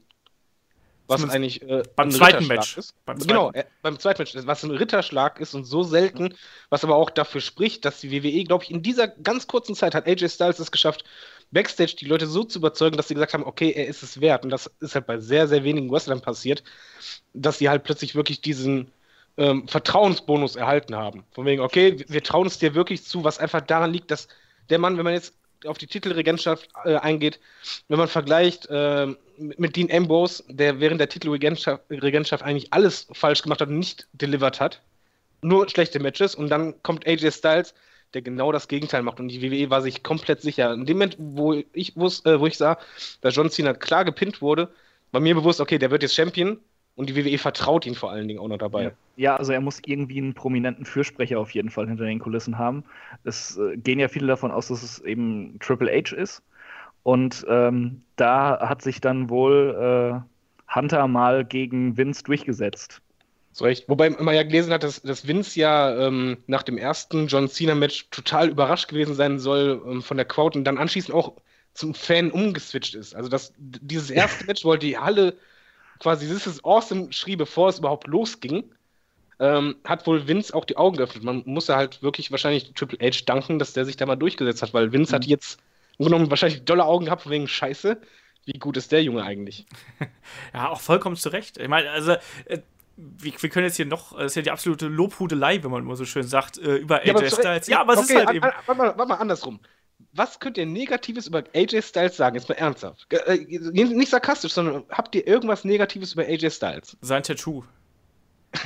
Was Zumindest eigentlich äh, beim ein zweiten Match. Ist. Beim genau, zweiten. äh, beim zweiten Match. Was ein Ritterschlag ist und so selten, was aber auch dafür spricht, dass die WWE, glaube ich, in dieser ganz kurzen Zeit hat AJ Styles es geschafft, Backstage die Leute so zu überzeugen, dass sie gesagt haben, okay, er ist es wert. Und das ist halt bei sehr, sehr wenigen Wrestlern passiert, dass sie halt plötzlich wirklich diesen ähm, Vertrauensbonus erhalten haben. Von wegen, okay, wir trauen es dir wirklich zu, was einfach daran liegt, dass der Mann, wenn man jetzt auf die Titelregentschaft äh, eingeht, wenn man vergleicht ähm, mit Dean Ambrose, der während der Titelregentschaft Regentschaft eigentlich alles falsch gemacht hat und nicht delivered hat, nur schlechte Matches und dann kommt AJ Styles, der genau das Gegenteil macht und die WWE war sich komplett sicher. In dem Moment, wo ich, äh, wo ich sah, dass John Cena klar gepinnt wurde, war mir bewusst, okay, der wird jetzt Champion und die WWE vertraut ihn vor allen Dingen auch noch dabei. Ja. Ja, also er muss irgendwie einen prominenten Fürsprecher auf jeden Fall hinter den Kulissen haben. Es äh, gehen ja viele davon aus, dass es eben Triple H ist. Und ähm, da hat sich dann wohl äh, Hunter mal gegen Vince durchgesetzt. So recht. Wobei man ja gelesen hat, dass, dass Vince ja ähm, nach dem ersten John Cena-Match total überrascht gewesen sein soll ähm, von der Crowd und dann anschließend auch zum Fan umgeswitcht ist. Also dass d- dieses erste Match, wo die Halle quasi This is awesome schrie, bevor es überhaupt losging, ähm, hat wohl Vince auch die Augen geöffnet. Man muss ja halt wirklich wahrscheinlich Triple H danken, dass der sich da mal durchgesetzt hat, weil Vince hat jetzt genommen wahrscheinlich dolle Augen gehabt von wegen Scheiße. Wie gut ist der Junge eigentlich? Ja, auch vollkommen zu Recht. Ich meine, also, äh, wir, wir können jetzt hier noch, das ist ja die absolute Lobhudelei, wenn man immer so schön sagt, äh, über AJ zu- Styles. Ja, aber es okay, ist halt eben. Warte mal, warte mal andersrum. Was könnt ihr Negatives über AJ Styles sagen? Jetzt mal ernsthaft. Äh, nicht sarkastisch, sondern habt ihr irgendwas Negatives über AJ Styles? Sein Tattoo.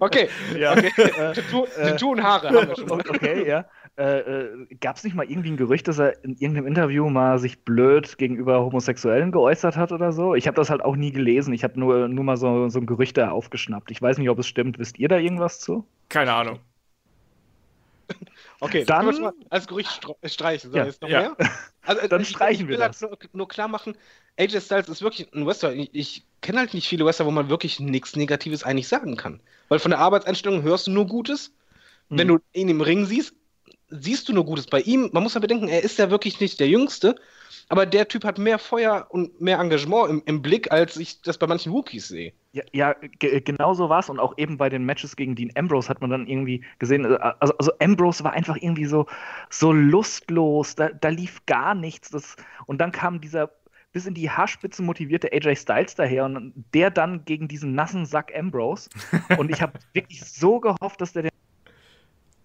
Okay, Ja. okay. Äh, Tattoo, äh, Tattoo und Haare haben wir schon. mal. Okay, ja. Äh, äh, Gab es nicht mal irgendwie ein Gerücht, dass er in irgendeinem Interview mal sich blöd gegenüber Homosexuellen geäußert hat oder so? Ich habe das halt auch nie gelesen. Ich habe nur, nur mal so, so ein Gerücht da aufgeschnappt. Ich weiß nicht, ob es stimmt. Wisst ihr da irgendwas zu? Keine Ahnung. Okay, Dann- wir schon mal als Gerücht stro- streichen. So, Ja, jetzt noch ja. mehr? Also, Dann ich- streichen ich wir will das. Halt nur, nur klar machen, AJ Styles ist wirklich ein Wrestler. Ich, ich kenne halt nicht viele Wrestler, wo man wirklich nichts Negatives eigentlich sagen kann. Weil von der Arbeitseinstellung hörst du nur Gutes. Wenn Mhm. du ihn im Ring siehst, siehst du nur Gutes. Bei ihm, man muss ja bedenken, er ist ja wirklich nicht der Jüngste, aber der Typ hat mehr Feuer und mehr Engagement im, im Blick, als ich das bei manchen Rookies sehe. Ja, ja ge genau so war es. Und auch eben bei den Matches gegen Dean Ambrose hat man dann irgendwie gesehen, äh, also, also Ambrose war einfach irgendwie so, so lustlos, da, da lief gar nichts. Das, und dann kam dieser bis in die Haarspitze motivierte AJ Styles daher und der dann gegen diesen nassen Sack Ambrose. Und ich habe wirklich so gehofft, dass der den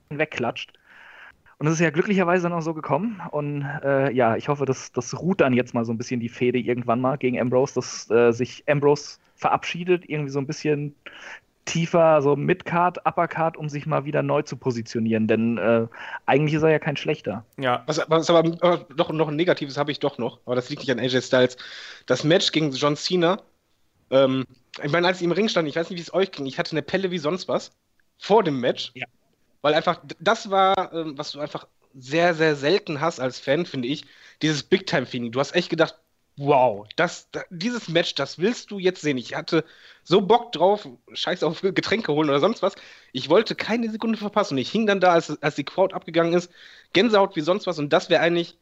wegklatscht. Und es ist ja glücklicherweise dann auch so gekommen. Und äh, ja, ich hoffe, dass das ruht dann jetzt mal so ein bisschen die Fehde irgendwann mal gegen Ambrose, dass äh, sich Ambrose verabschiedet, irgendwie so ein bisschen tiefer, so Midcard, Uppercard, um sich mal wieder neu zu positionieren. Denn äh, eigentlich ist er ja kein schlechter. Ja, Was, was aber äh, doch noch ein Negatives habe ich doch noch, aber das liegt nicht an AJ Styles. Das Match gegen John Cena, ähm, ich meine, als ich im Ring stand, ich weiß nicht, wie es euch ging, ich hatte eine Pelle wie sonst was vor dem Match. Ja. Weil einfach, das war, ähm, was du einfach sehr, sehr selten hast als Fan, finde ich, dieses Big-Time-Feeling. Du hast echt gedacht, wow, das, dieses Match, das willst du jetzt sehen. Ich hatte so Bock drauf, scheiß auf Getränke holen oder sonst was. Ich wollte keine Sekunde verpassen. Und ich hing dann da, als, als die Crowd abgegangen ist, Gänsehaut wie sonst was. Und das wäre eigentlich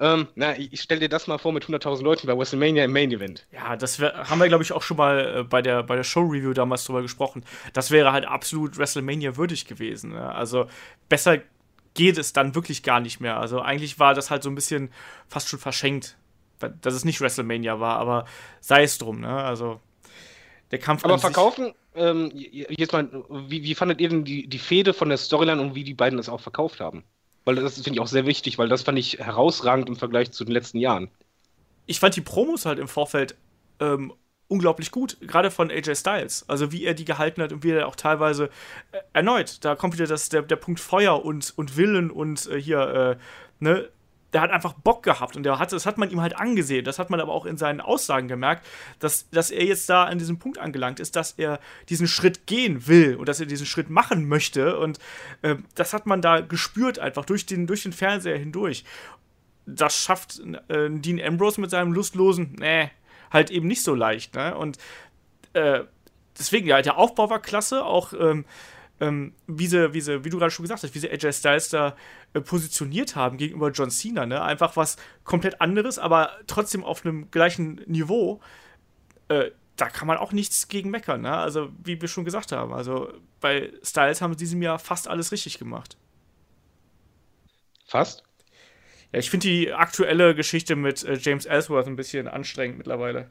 ähm, na, ich, stell dir das mal vor mit 100.000 Leuten bei WrestleMania im Main Event. Ja, das wär, haben wir, glaube ich, auch schon mal äh, bei der, bei der Show-Review damals drüber gesprochen. Das wäre halt absolut WrestleMania würdig gewesen. Ne? Also besser geht es dann wirklich gar nicht mehr. Also eigentlich war das halt so ein bisschen fast schon verschenkt, dass es nicht WrestleMania war, aber sei es drum, ne? Also der Kampf. Aber verkaufen, ähm, jetzt mal, wie, wie fandet ihr denn die, die Fehde von der Storyline und wie die beiden das auch verkauft haben? Weil das finde ich auch sehr wichtig, weil das fand ich herausragend im Vergleich zu den letzten Jahren. Ich fand die Promos halt im Vorfeld ähm, unglaublich gut, gerade von AJ Styles. Also wie er die gehalten hat und wie er auch teilweise äh, erneut, da kommt wieder das, der, der Punkt Feuer und, und Willen und äh, hier, äh, ne, der hat einfach Bock gehabt und der hat, das hat man ihm halt angesehen. Das hat man aber auch in seinen Aussagen gemerkt, dass, dass er jetzt da an diesem Punkt angelangt ist, dass er diesen Schritt gehen will und dass er diesen Schritt machen möchte. Und äh, das hat man da gespürt einfach durch den, durch den Fernseher hindurch. Das schafft äh, Dean Ambrose mit seinem lustlosen, nee, halt eben nicht so leicht. Ne? Und äh, deswegen, ja, der Aufbau war klasse, auch. Ähm, ähm, wie, sie, wie, sie, wie du gerade schon gesagt hast, wie sie AJ Styles da äh, positioniert haben gegenüber John Cena. Ne? Einfach was komplett anderes, aber trotzdem auf einem gleichen Niveau. Äh, da kann man auch nichts gegen meckern. Ne? Also, wie wir schon gesagt haben, also bei Styles haben sie diesem Jahr fast alles richtig gemacht. Fast? Ja, ich finde die aktuelle Geschichte mit äh, James Ellsworth ein bisschen anstrengend mittlerweile.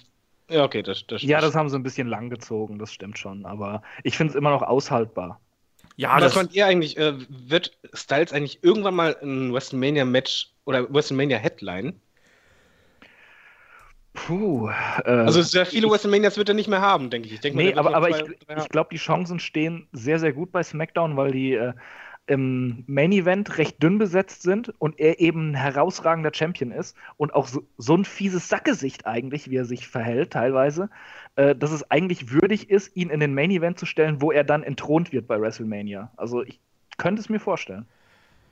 Ja, okay, das, das Ja, das haben sie ein bisschen lang gezogen, das stimmt schon. Aber ich finde es immer noch aushaltbar. Ja, was fand ihr eigentlich, äh, wird Styles eigentlich irgendwann mal ein WrestleMania-Match oder WrestleMania-Headline? Puh. Äh, also sehr viele WrestleManias wird er nicht mehr haben, denke ich. ich denk nee, mal, aber, aber ich, ich glaube, die Chancen stehen sehr, sehr gut bei SmackDown, weil die äh, im Main Event recht dünn besetzt sind und er eben ein herausragender Champion ist und auch so, so ein fieses Sackgesicht eigentlich, wie er sich verhält teilweise, äh, dass es eigentlich würdig ist, ihn in den Main Event zu stellen, wo er dann entthront wird bei WrestleMania. Also ich könnte es mir vorstellen.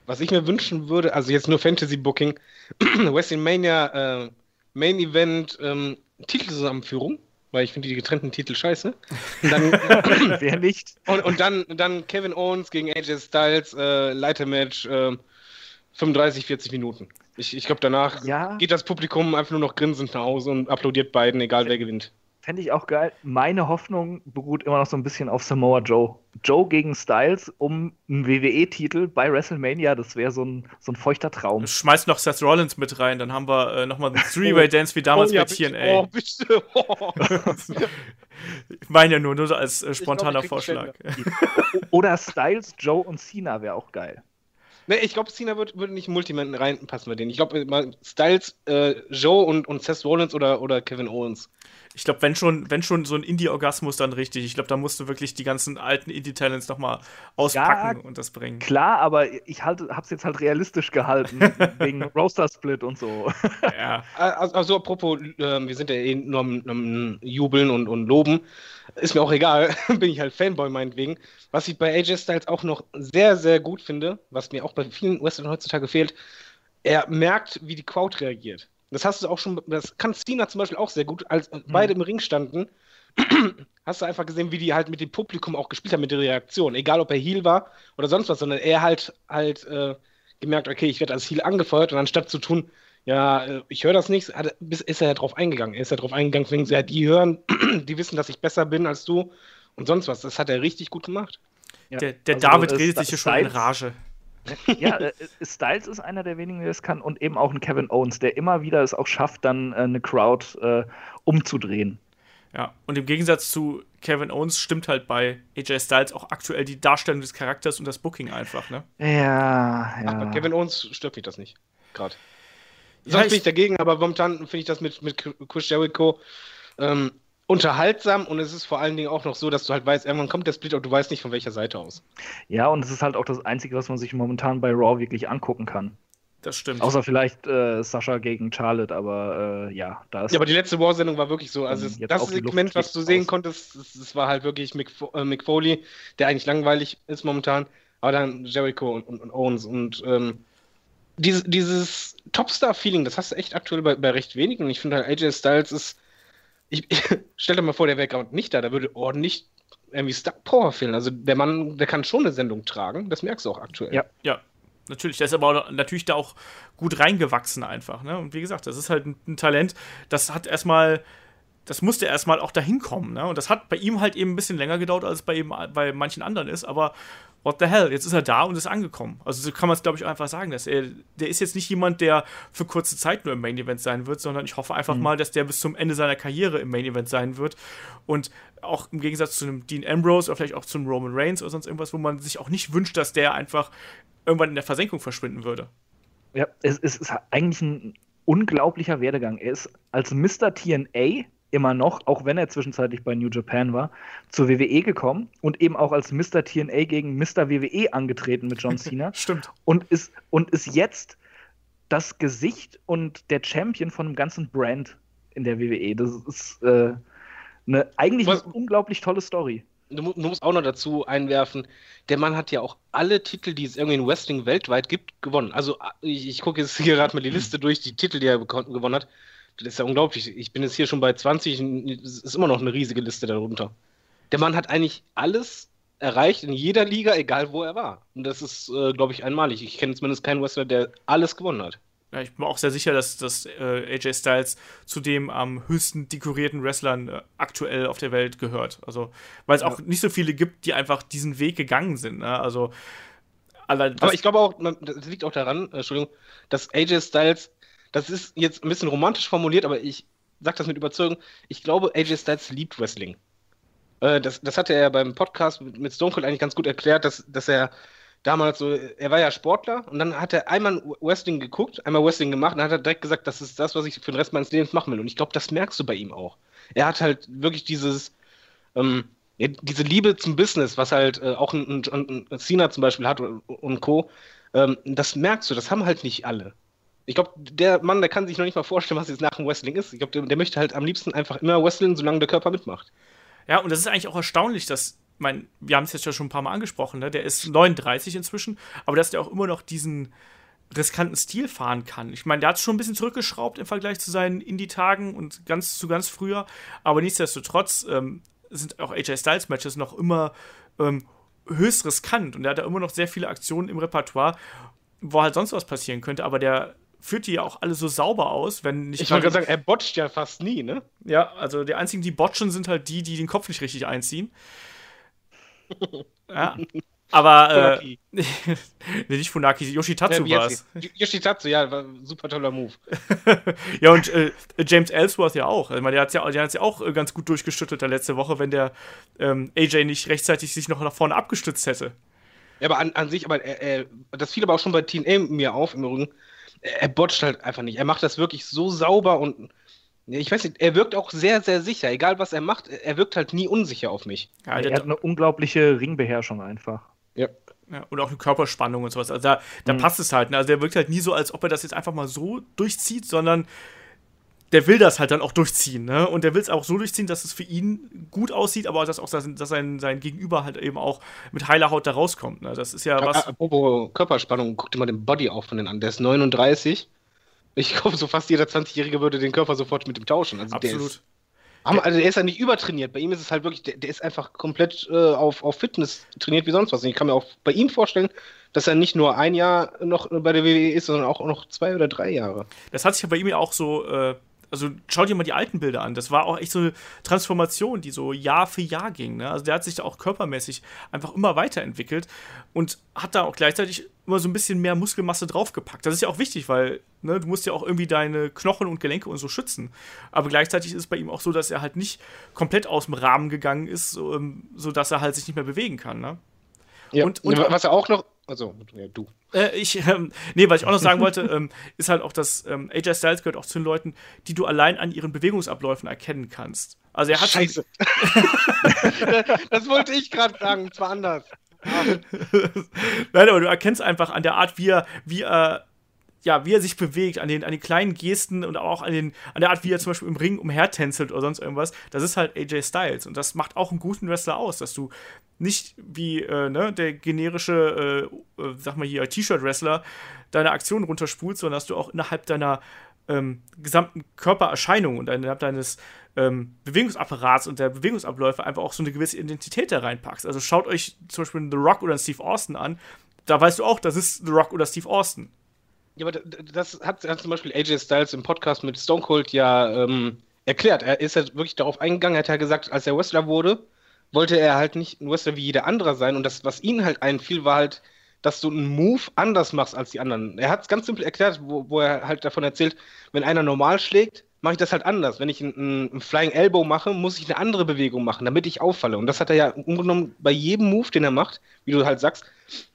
Was ich mir wünschen würde, also jetzt nur Fantasy Booking, WrestleMania äh, Main Event ähm, Titelzusammenführung weil ich finde die getrennten Titel scheiße. Und dann, Wer nicht? Und, und, dann, dann Kevin Owens gegen AJ Styles, äh, Leitermatch, äh, 35, 40 Minuten. Ich, ich glaube, danach ja. geht das Publikum einfach nur noch grinsend nach Hause und applaudiert beiden, egal wer gewinnt. Fände ich auch geil. Meine Hoffnung beruht immer noch so ein bisschen auf Samoa Joe. Joe gegen Styles um einen WWE-Titel bei WrestleMania, das wäre so ein, so ein feuchter Traum. Schmeiß noch Seth Rollins mit rein, dann haben wir äh, nochmal einen Three-Way-Dance wie damals oh, ja, bei TNA. Oh, bitte. Oh. ich meine ja nur, nur als äh, spontaner glaub, Vorschlag. Oder Styles, Joe und Cena wäre auch geil. Nee, ich glaube, Cena würde würd nicht Multiman reinpassen bei denen. Ich glaube, Styles, äh, Joe und, und Seth Rollins oder, oder Kevin Owens. Ich glaube, wenn schon, wenn schon so ein Indie-Orgasmus, dann richtig. Ich glaube, da musst du wirklich die ganzen alten Indie-Talents nochmal auspacken ja, und das bringen. Klar, aber ich halte, hab's jetzt halt realistisch gehalten, wegen Roaster-Split und so. Ja. Also, also apropos, äh, wir sind ja eh nur am, am Jubeln und, und Loben. Ist mir auch egal, bin ich halt Fanboy meinetwegen. Was ich bei AJ Styles auch noch sehr, sehr gut finde, was mir auch bei vielen Western heutzutage fehlt, er merkt, wie die Crowd reagiert. Das hast du auch schon, das kann Cena zum Beispiel auch sehr gut, als mhm. beide im Ring standen. hast du einfach gesehen, wie die halt mit dem Publikum auch gespielt haben, mit der Reaktion. Egal, ob er Heal war oder sonst was, sondern er halt halt äh, gemerkt, okay, ich werde als Heal angefeuert und anstatt zu tun, ja, äh, ich höre das nicht, hat, ist er ja drauf eingegangen. Er ist ja drauf eingegangen, wegen, ja, die hören, die wissen, dass ich besser bin als du und sonst was. Das hat er richtig gut gemacht. Ja. Der, der also, David redet sich hier schon in Rage. ja, äh, Styles ist einer der wenigen, der das kann und eben auch ein Kevin Owens, der immer wieder es auch schafft, dann äh, eine Crowd äh, umzudrehen. Ja, und im Gegensatz zu Kevin Owens stimmt halt bei AJ Styles auch aktuell die Darstellung des Charakters und das Booking einfach, ne? Ja, ja. Ach, bei Kevin Owens stört mich das nicht, gerade. Sonst ja, bin ich dagegen, aber momentan finde ich das mit, mit Chris Jericho ähm, unterhaltsam und es ist vor allen Dingen auch noch so, dass du halt weißt, irgendwann kommt der Split und du weißt nicht von welcher Seite aus. Ja, und es ist halt auch das Einzige, was man sich momentan bei Raw wirklich angucken kann. Das stimmt. Außer vielleicht äh, Sascha gegen Charlotte, aber äh, ja, da ist. Ja, aber die letzte War-Sendung war wirklich so. Also, das Segment, was du sehen konntest, das, war halt wirklich Mick, äh, Mick, Foley, der eigentlich langweilig ist momentan. Aber dann Jericho und, und, und Owens und ähm, Diese, dieses Topstar-Feeling, das hast du echt aktuell bei, bei recht wenigen. Und ich finde halt, AJ Styles ist. Ich, ich stell dir mal vor, der wäre gerade nicht da, da würde ordentlich irgendwie Star Power fehlen. Also der Mann, der kann schon eine Sendung tragen, das merkst du auch aktuell. Ja, ja. Natürlich, der ist aber natürlich da auch gut reingewachsen einfach. Ne? Und wie gesagt, das ist halt ein, ein Talent, das hat erstmal das musste erstmal auch dahin kommen. Ne? Und das hat bei ihm halt eben ein bisschen länger gedauert, als es bei, bei manchen anderen ist. Aber what the hell, jetzt ist er da und ist angekommen. Also so kann man es, glaube ich, einfach sagen. Dass er, der ist jetzt nicht jemand, der für kurze Zeit nur im Main Event sein wird, sondern ich hoffe einfach mhm. mal, dass der bis zum Ende seiner Karriere im Main Event sein wird. Und auch im Gegensatz zu einem Dean Ambrose oder vielleicht auch zum Roman Reigns oder sonst irgendwas, wo man sich auch nicht wünscht, dass der einfach irgendwann in der Versenkung verschwinden würde. Ja, es, es ist eigentlich ein unglaublicher Werdegang. Er ist als Mr. TNA immer noch, auch wenn er zwischenzeitlich bei New Japan war, zur WWE gekommen und eben auch als Mr. TNA gegen Mr. WWE angetreten mit John Cena. Stimmt. Und ist, und ist jetzt das Gesicht und der Champion von einem ganzen Brand in der WWE. Das ist äh, eine, eigentlich Was? eine unglaublich tolle Story. Du, du, musst auch noch dazu einwerfen, der Mann hat ja auch alle Titel, die es irgendwie in Wrestling weltweit gibt, gewonnen. Also ich, ich gucke jetzt hier gerade mal die Liste durch, die Titel, die er gewonnen hat. Das ist ja unglaublich. Ich bin jetzt hier schon bei 20, es ist immer noch eine riesige Liste darunter. Der Mann hat eigentlich alles erreicht in jeder Liga, egal wo er war. Und das ist, äh, glaube ich, einmalig. Ich kenne zumindest keinen Wrestler, der alles gewonnen hat. Ja, ich bin auch sehr sicher, dass, dass äh, AJ Styles zu dem am höchsten dekorierten Wrestlern äh, aktuell auf der Welt gehört. Also, weil es ja. auch nicht so viele gibt, die einfach diesen Weg gegangen sind. Ne? Also, aber ich glaube auch, das liegt auch daran, äh, Entschuldigung, dass AJ Styles das ist jetzt ein bisschen romantisch formuliert, aber ich sage das mit Überzeugung. Ich glaube, AJ Styles liebt Wrestling. Äh, das, das hatte er beim Podcast mit, mit Stone Cold eigentlich ganz gut erklärt, dass, dass er damals so, er war ja Sportler und dann hat er einmal Wrestling geguckt, einmal Wrestling gemacht und dann hat er direkt gesagt, das ist das, was ich für den Rest meines Lebens machen will. Und ich glaube, das merkst du bei ihm auch. Er hat halt wirklich dieses, ähm, diese Liebe zum Business, was halt äh, auch ein, ein, ein Cena zum Beispiel hat und, und Co. Ähm, das merkst du, das haben halt nicht alle. Ich glaube, der Mann, der kann sich noch nicht mal vorstellen, was jetzt nach dem Wrestling ist. Ich glaube, der, der, möchte halt am liebsten einfach immer wrestlen, solange der Körper mitmacht. Ja, und das ist eigentlich auch erstaunlich, dass, mein, wir haben es jetzt ja schon ein paar Mal angesprochen, ne? der ist 39 inzwischen, aber dass der auch immer noch diesen riskanten Stil fahren kann. Ich meine, der hat es schon ein bisschen zurückgeschraubt im Vergleich zu seinen Indie-Tagen und ganz zu ganz früher, aber nichtsdestotrotz ähm, sind auch AJ Styles-Matches noch immer ähm, höchst riskant und er hat da immer noch sehr viele Aktionen im Repertoire, wo halt sonst was passieren könnte, aber der führt die ja auch alle so sauber aus, wenn nicht. Ich wollte gerade sagen, er botcht ja fast nie, ne? Ja, also die einzigen, die botchen, sind halt die, die den Kopf nicht richtig einziehen. ja. Aber, äh, nee, nicht Funaki, Yoshitatsu ja, war es. Yoshitatsu, ja, war ein super toller Move. ja, und äh, James Ellsworth ja auch. Ich meine, der hat es ja, ja auch äh, ganz gut durchgestüttet letzte Woche, wenn der ähm, AJ nicht rechtzeitig sich noch nach vorne abgestützt hätte. Ja, aber an, an sich, aber äh, das fiel aber auch schon bei TNA mir auf im Übrigen er botcht halt einfach nicht. Er macht das wirklich so sauber und ich weiß nicht, er wirkt auch sehr, sehr sicher. Egal was er macht, er wirkt halt nie unsicher auf mich. Ja, er hat eine unglaubliche Ringbeherrschung einfach. Ja. ja. und auch eine Körperspannung und sowas. Also da, da mhm. passt es halt. Ne? Also der wirkt halt nie so, als ob er das jetzt einfach mal so durchzieht, sondern der will das halt dann auch durchziehen, ne? Und der will es auch so durchziehen, dass es für ihn gut aussieht, aber dass auch dass sein, sein Gegenüber halt eben auch mit heiler Haut da rauskommt. Ne? Das ist ja was. Apropos Körperspannung, guck dir mal den Body auch von den an. Der ist 39. Ich glaube, so fast jeder 20-Jährige würde den Körper sofort mit ihm tauschen. Also Absolut. Der ist, also der ist ja nicht übertrainiert. Bei ihm ist es halt wirklich, der, der ist einfach komplett äh, auf, auf Fitness trainiert wie sonst was. Und ich kann mir auch bei ihm vorstellen, dass er nicht nur ein Jahr noch bei der WWE ist, sondern auch noch zwei oder drei Jahre. Das hat sich ja bei ihm ja auch so äh, also schau dir mal die alten Bilder an. Das war auch echt so eine Transformation, die so Jahr für Jahr ging. Ne? Also der hat sich da auch körpermäßig einfach immer weiterentwickelt und hat da auch gleichzeitig immer so ein bisschen mehr Muskelmasse draufgepackt. Das ist ja auch wichtig, weil ne, du musst ja auch irgendwie deine Knochen und Gelenke und so schützen. Aber gleichzeitig ist es bei ihm auch so, dass er halt nicht komplett aus dem Rahmen gegangen ist, so, ähm, sodass er halt sich nicht mehr bewegen kann. Ne? Ja, und, und, was er auch noch, also ja, du. Äh, ich, ähm, nee, was ich auch noch sagen wollte, ähm, ist halt auch, dass ähm, AJ Styles gehört auch zu den Leuten, die du allein an ihren Bewegungsabläufen erkennen kannst. Also er hat Scheiße. das wollte ich gerade sagen, zwar anders. Nein, aber du erkennst einfach an der Art, wie er, wie er ja, wie er sich bewegt, an den, an den kleinen Gesten und auch an, den, an der Art, wie er zum Beispiel im Ring umhertänzelt oder sonst irgendwas, das ist halt AJ Styles. Und das macht auch einen guten Wrestler aus, dass du nicht wie äh, ne, der generische, äh, äh, sag mal hier, T-Shirt-Wrestler deine Aktion runterspult, sondern dass du auch innerhalb deiner ähm, gesamten Körpererscheinung und innerhalb deines ähm, Bewegungsapparats und der Bewegungsabläufe einfach auch so eine gewisse Identität da reinpackst. Also schaut euch zum Beispiel The Rock oder Steve Austin an, da weißt du auch, das ist The Rock oder Steve Austin. Ja, aber das hat, hat zum Beispiel AJ Styles im Podcast mit Stone Cold ja ähm, erklärt. Er ist ja wirklich darauf eingegangen, er hat ja gesagt, als er Wrestler wurde, wollte er halt nicht ein Wrestler wie jeder andere sein. Und das, was ihn halt einfiel, war halt, dass du einen Move anders machst als die anderen. Er hat es ganz simpel erklärt, wo, wo, er halt davon erzählt, wenn einer normal schlägt, mache ich das halt anders. Wenn ich einen, einen, Flying Elbow mache, muss ich eine andere Bewegung machen, damit ich auffalle. Und das hat er ja umgenommen bei jedem Move, den er macht, wie du halt sagst,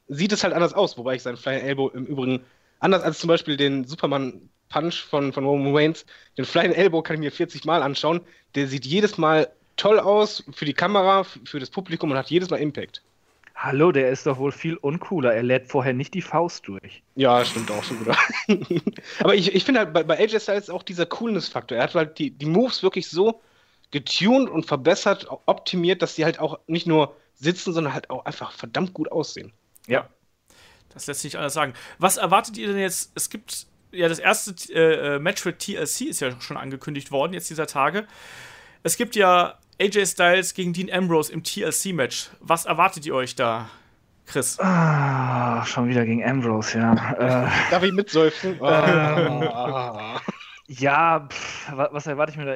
sieht es halt anders aus. Wobei ich seinen Flying Elbow im Übrigen, anders als zum Beispiel den Superman Punch von, von Roman Reigns, den Flying Elbow kann ich mir 40 Mal anschauen. Der sieht jedes Mal toll aus für die Kamera, für das Publikum und hat jedes Mal Impact. Hallo, der ist doch wohl viel uncooler. Er lädt vorher nicht die Faust durch. Ja, stimmt auch schon wieder. Aber ich, ich finde halt bei, bei AJ Styles auch dieser Coolness-Faktor. Er hat halt die, die Moves wirklich so getuned und verbessert, optimiert, dass sie halt auch nicht nur sitzen, sondern halt auch einfach verdammt gut aussehen. Ja. Das lässt sich nicht anders sagen. Was erwartet ihr denn jetzt? Es gibt ja das erste äh, Match für TLC ist ja schon angekündigt worden, jetzt dieser Tage. Es gibt ja AJ Styles gegen Dean Ambrose im TLC-Match. Was erwartet ihr euch da, Chris? Ah, schon wieder gegen Ambrose, ja. Äh, Darf ich mitsäufen? Äh, ja, pff, was erwarte ich mir da?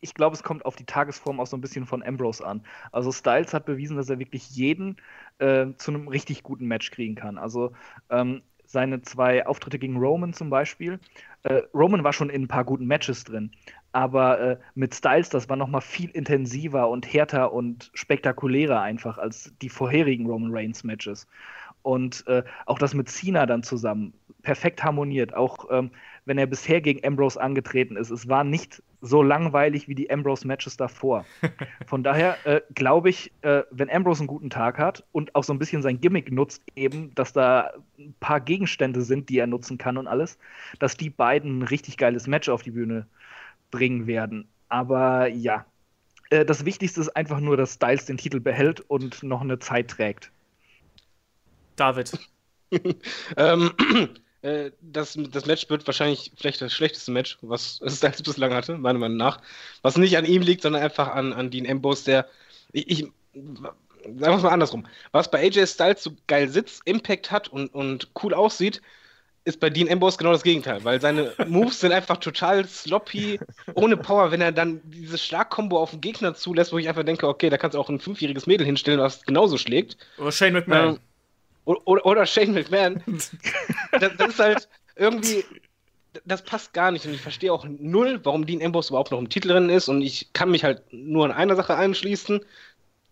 Ich glaube, es kommt auf die Tagesform auch so ein bisschen von Ambrose an. Also Styles hat bewiesen, dass er wirklich jeden äh, zu einem richtig guten Match kriegen kann. Also ähm, seine zwei Auftritte gegen Roman zum Beispiel. Äh, Roman war schon in ein paar guten Matches drin, aber äh, mit Styles, das war noch mal viel intensiver und härter und spektakulärer einfach als die vorherigen Roman Reigns Matches. Und äh, auch das mit Cena dann zusammen perfekt harmoniert. Auch ähm, wenn er bisher gegen Ambrose angetreten ist, es war nicht so langweilig wie die Ambrose-Matches davor. Von daher äh, glaube ich, äh, wenn Ambrose einen guten Tag hat und auch so ein bisschen sein Gimmick nutzt, eben, dass da ein paar Gegenstände sind, die er nutzen kann und alles, dass die beiden ein richtig geiles Match auf die Bühne bringen werden. Aber ja, äh, das Wichtigste ist einfach nur, dass Styles den Titel behält und noch eine Zeit trägt. David. ähm, äh, das, das Match wird wahrscheinlich vielleicht das schlechteste Match, was Styles bislang hatte, meiner Meinung nach. Was nicht an ihm liegt, sondern einfach an, an Dean Ambrose, der. Ich, ich sagen wir es mal andersrum. Was bei AJ Styles so geil sitzt, Impact hat und, und cool aussieht, ist bei Dean Ambrose genau das Gegenteil, weil seine Moves sind einfach total sloppy, ohne Power. Wenn er dann dieses Schlagkombo auf den Gegner zulässt, wo ich einfach denke, okay, da kannst du auch ein fünfjähriges Mädel hinstellen, was genauso schlägt. Oder Shane McMahon. Ähm, oder, oder, Shane McMahon. das, das, ist halt irgendwie, das passt gar nicht und ich verstehe auch null, warum Dean Ambrose überhaupt noch im Titel drin ist und ich kann mich halt nur an einer Sache einschließen.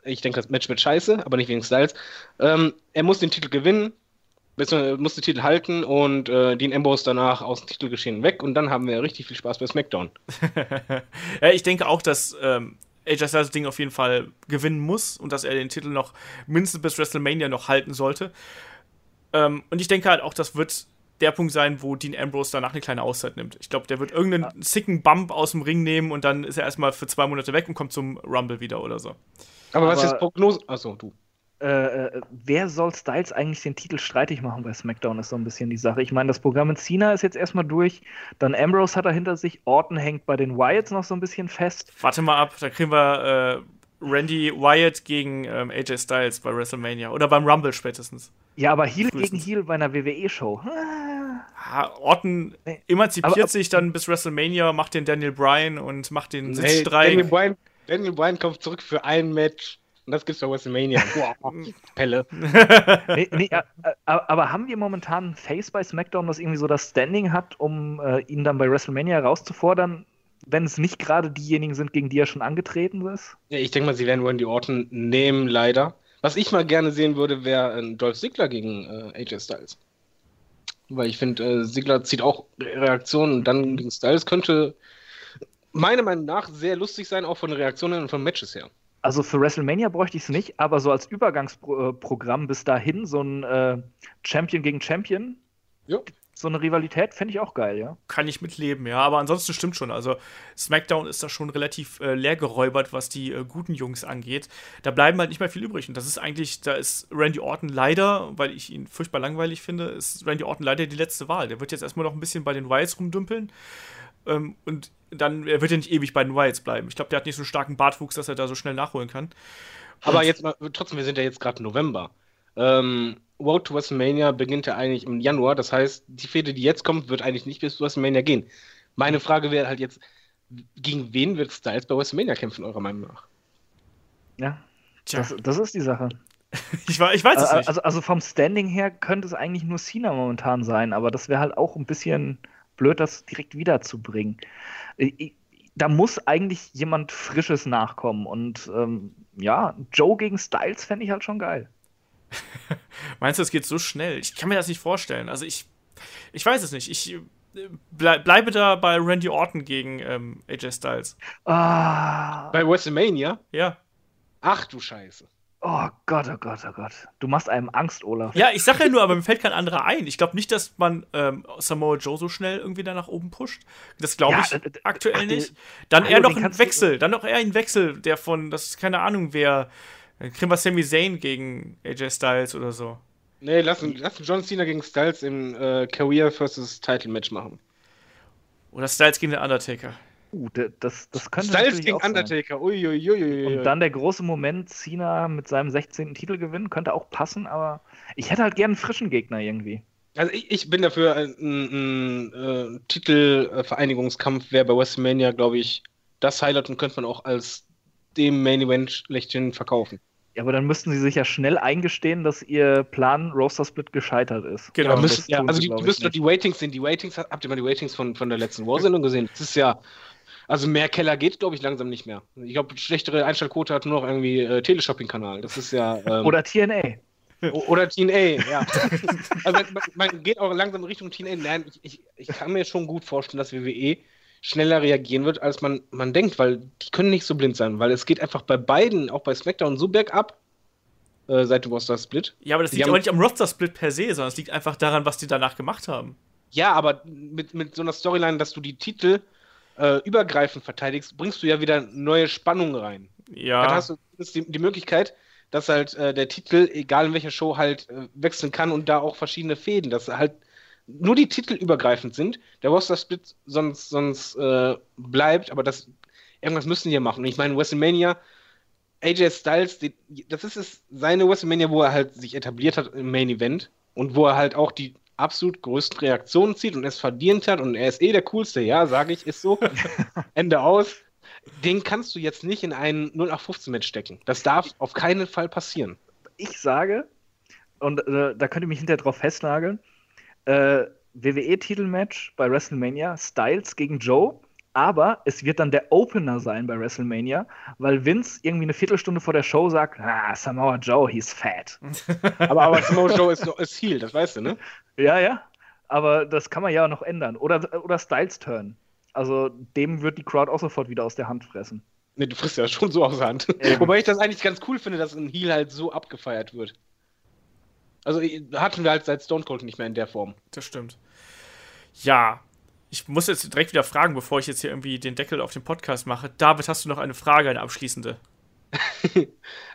Ich denke, das Match wird scheiße, aber nicht wegen Styles. Ähm, er muss den Titel gewinnen muss den Titel halten und äh, Dean Ambrose danach aus dem Titelgeschehen weg und dann haben wir richtig viel Spaß bei SmackDown. ja, ich denke auch, dass ähm, AJ Styles das Ding auf jeden Fall gewinnen muss und dass er den Titel noch mindestens bis WrestleMania noch halten sollte. Ähm, und ich denke halt auch, das wird der Punkt sein, wo Dean Ambrose danach eine kleine Auszeit nimmt. Ich glaube, der wird irgendeinen ja. sicken Bump aus dem Ring nehmen und dann ist er erstmal für zwei Monate weg und kommt zum Rumble wieder oder so. Aber, Aber was ist Prognose? Achso, du. Äh, äh, wer soll Styles eigentlich den Titel streitig machen bei SmackDown, ist so ein bisschen die Sache. Ich meine, das Programm mit Cena ist jetzt erstmal durch, dann Ambrose hat er hinter sich, Orton hängt bei den Wyatts noch so ein bisschen fest. Warte mal ab, da kriegen wir äh, Randy Wyatt gegen ähm, AJ Styles bei WrestleMania oder beim Rumble spätestens. Ja, aber Heel gegen Heel bei einer WWE-Show. Ah, Orton emanzipiert aber, aber, sich dann bis WrestleMania, macht den Daniel Bryan und macht den Sitzstreik. Daniel Bryan, Daniel Bryan kommt zurück für ein Match. Und das gibt's bei WrestleMania. Pelle. nee, nee, aber haben wir momentan ein Face bei SmackDown, das irgendwie so das Standing hat, um äh, ihn dann bei WrestleMania herauszufordern, wenn es nicht gerade diejenigen sind, gegen die er schon angetreten ist? Ja, ich denke mal, sie werden wohl die Orten nehmen, leider. Was ich mal gerne sehen würde, wäre ein Dolph Ziggler gegen äh, AJ Styles. Weil ich finde, äh, Ziggler zieht auch Reaktionen und dann gegen Styles könnte meiner Meinung nach sehr lustig sein, auch von Reaktionen und von Matches her. Also für WrestleMania bräuchte ich es nicht, aber so als Übergangsprogramm bis dahin, so ein äh, Champion gegen Champion, jo. so eine Rivalität fände ich auch geil, ja. Kann ich mitleben, ja. Aber ansonsten stimmt schon. Also SmackDown ist da schon relativ äh, leer geräubert, was die äh, guten Jungs angeht. Da bleiben halt nicht mehr viel übrig. Und das ist eigentlich, da ist Randy Orton leider, weil ich ihn furchtbar langweilig finde, ist Randy Orton leider die letzte Wahl. Der wird jetzt erstmal noch ein bisschen bei den Wilds rumdümpeln. Ähm, und dann er wird er nicht ewig bei den Wilds bleiben. Ich glaube, der hat nicht so einen starken Bartwuchs, dass er da so schnell nachholen kann. Aber jetzt mal, trotzdem, wir sind ja jetzt gerade November. Ähm, Road to WrestleMania beginnt ja eigentlich im Januar. Das heißt, die Fehde, die jetzt kommt, wird eigentlich nicht bis WrestleMania gehen. Meine Frage wäre halt jetzt, gegen wen wird Styles bei WrestleMania kämpfen, eurer Meinung nach? Ja, das, das, ist die Sache. ich, ich, weiß es nicht. Also, also, vom Standing her könnte es eigentlich nur Cena momentan sein, aber das wäre halt auch ein bisschen blöd, das direkt wiederzubringen. Da muss eigentlich jemand Frisches nachkommen und ähm, ja, Joe gegen Styles fände ich halt schon geil. Meinst du, es geht so schnell? Ich kann mir das nicht vorstellen. Also ich, ich weiß es nicht. Ich äh, bleib, bleibe da bei Randy Orton gegen ähm, AJ Styles. Ah. Bei WrestleMania? Ja. Ach du Scheiße. Oh Gott, oh Gott, oh Gott. Du machst einem Angst, Olaf. Ja, ich sage ja nur, aber mir fällt kein anderer ein. Ich glaube nicht, dass man ähm, Samoa Joe so schnell irgendwie da nach oben pusht. Das glaube ich ja, aktuell ach, nicht. Dann eher noch ein Wechsel. Dann noch eher ein Wechsel, der von, das ist keine Ahnung, wer dann kriegen wir Sami Zayn gegen AJ Styles oder so. Nee, lass, lass John Cena gegen Styles im äh, Career versus Title Match machen. Oder Styles gegen den Undertaker. Uh, das, das könnte Styles gegen Undertaker, uiuiuiui. Und dann der große Moment, Cena mit seinem 16. Titel gewinnen, könnte auch passen, aber ich hätte halt gerne einen frischen Gegner irgendwie. Also ich, ich bin dafür, ein, ein, ein äh, Titelvereinigungskampf wäre bei WrestleMania, glaube ich, das Highlight und könnte man auch als dem Main Event schlechthin verkaufen. Ja, aber dann müssten sie sich ja schnell eingestehen, dass ihr Plan Roster Split gescheitert ist. Genau, ja, müssen, ja, also die, die müssen doch die Ratings sehen. Die Ratings, habt ihr mal die Ratings von, von der letzten War-Sendung gesehen? Das ist ja, also mehr Keller geht, glaube ich, langsam nicht mehr. Ich glaube, schlechtere Einstellquote hat nur noch irgendwie äh, Teleshopping-Kanal. Das ist ja. Ähm, Oder TNA. Oder TNA, ja. also man, man, geht auch langsam Richtung TNA. Nein, ich, ich, ich kann mir schon gut vorstellen, dass WWE schneller reagieren wird, als man, man denkt, weil die können nicht so blind sein, weil es geht einfach bei beiden, auch bei SmackDown, so bergab äh, seit dem Roster-Split. Ja, aber das liegt aber nicht am Roster-Split per se, sondern es liegt einfach daran, was die danach gemacht haben. Ja, aber mit, mit so einer Storyline, dass du die Titel äh, übergreifend verteidigst, bringst du ja wieder neue Spannungen rein. Ja. Dann hast du die, die Möglichkeit, dass halt äh, der Titel, egal in welcher Show, halt äh, wechseln kann und da auch verschiedene Fäden, dass halt nur die Titel übergreifend sind, der Roster-Split sonst, sonst äh, bleibt, aber das, irgendwas müssen die ja machen. Und ich meine, WrestleMania, AJ Styles, die, das ist es, seine WrestleMania, wo er halt sich etabliert hat im Main Event und wo er halt auch die absolut größten Reaktionen zieht und es verdient hat und er ist eh der coolste, ja, sage ich, ist so. Ende aus. Den kannst du jetzt nicht in ein 0815 Match stecken. Das darf auf keinen Fall passieren. Ich sage, und äh, da könnt ihr mich hinterher drauf festnageln, äh, WWE-Titelmatch bei WrestleMania, Styles gegen Joe. Aber es wird dann der Opener sein bei WrestleMania, weil Vince irgendwie eine Viertelstunde vor der Show sagt, ah, Samoa Joe, he's fat. aber, aber Samoa Joe ist, ist Heel, das weißt du, ne? Ja, ja. Aber das kann man ja noch ändern. Oder, oder Styles Turn. Also dem wird die Crowd auch sofort wieder aus der Hand fressen. Ne, du frisst ja schon so aus der Hand. Ähm. Wobei ich das eigentlich ganz cool finde, dass ein Heel halt so abgefeiert wird. Also hatten wir halt seit Stone Cold nicht mehr in der Form. Das stimmt. Ja, ich muss jetzt direkt wieder fragen, bevor ich jetzt hier irgendwie den Deckel auf den Podcast mache. David, hast du noch eine Frage, eine abschließende?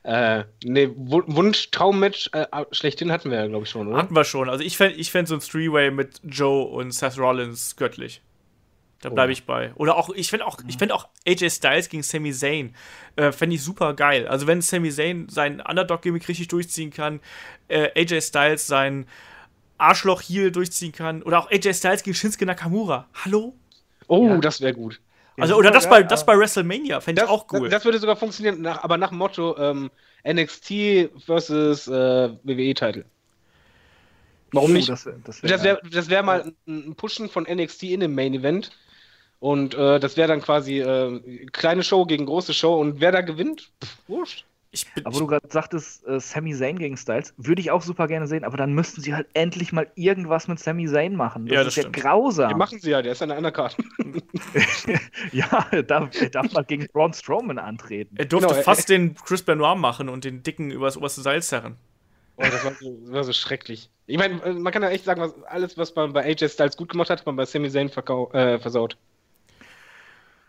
äh, ne, Wunsch, Traummatch, äh, schlechthin hatten wir ja, glaube ich, schon, oder? Hatten wir schon. Also ich fände ich fänd so ein Three-Way mit Joe und Seth Rollins göttlich. Da bleibe oh. ich bei. Oder auch, ich fände auch, ich fänd auch AJ Styles gegen Sami Zayn. Äh, fände ich super geil. Also, wenn Sami Zayn seinen Underdog-Gimmick richtig durchziehen kann, äh, AJ Styles sein Arschloch-Heel durchziehen kann. Oder auch AJ Styles gegen Shinsuke Nakamura. Hallo? Oh, ja. das wäre gut. Also, oder das, bei, das bei WrestleMania fände ich auch cool. Das, das, würde sogar funktionieren, nach, aber nach dem Motto ähm, NXT versus äh, WWE-Title. Warum nicht? Das, das wäre wär, das wär mal ein Pushen von NXT in dem Main Event und äh, das wäre dann quasi äh, kleine Show gegen große Show. Und wer da gewinnt, pff, wurscht. Bin, aber du gerade sagtest, äh, Sami Zayn gegen Styles, würde ich auch super gerne sehen, aber dann müssten sie halt endlich mal irgendwas mit Sami Zayn machen. Das, ja, das ist stimmt. ja grausam. Die machen sie ja, der ist an einer Karte. ja, er darf, er darf mal gegen Braun Strowman antreten. Er durfte genau, fast er, den Chris Benoit machen und den Dicken übers oberste Seil zerren. Oh, das war so, das war so schrecklich. Ich meine, man kann ja echt sagen, was, alles, was man bei AJ Styles gut gemacht hat, hat man bei Sami Zayn äh, versaut.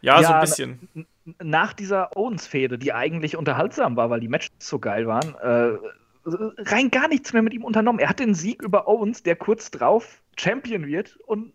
Ja, ja, so ein bisschen. Nach dieser Owens-Fehde, die eigentlich unterhaltsam war, weil die Matches so geil waren, äh, rein gar nichts mehr mit ihm unternommen. Er hat den Sieg über Owens, der kurz drauf Champion wird und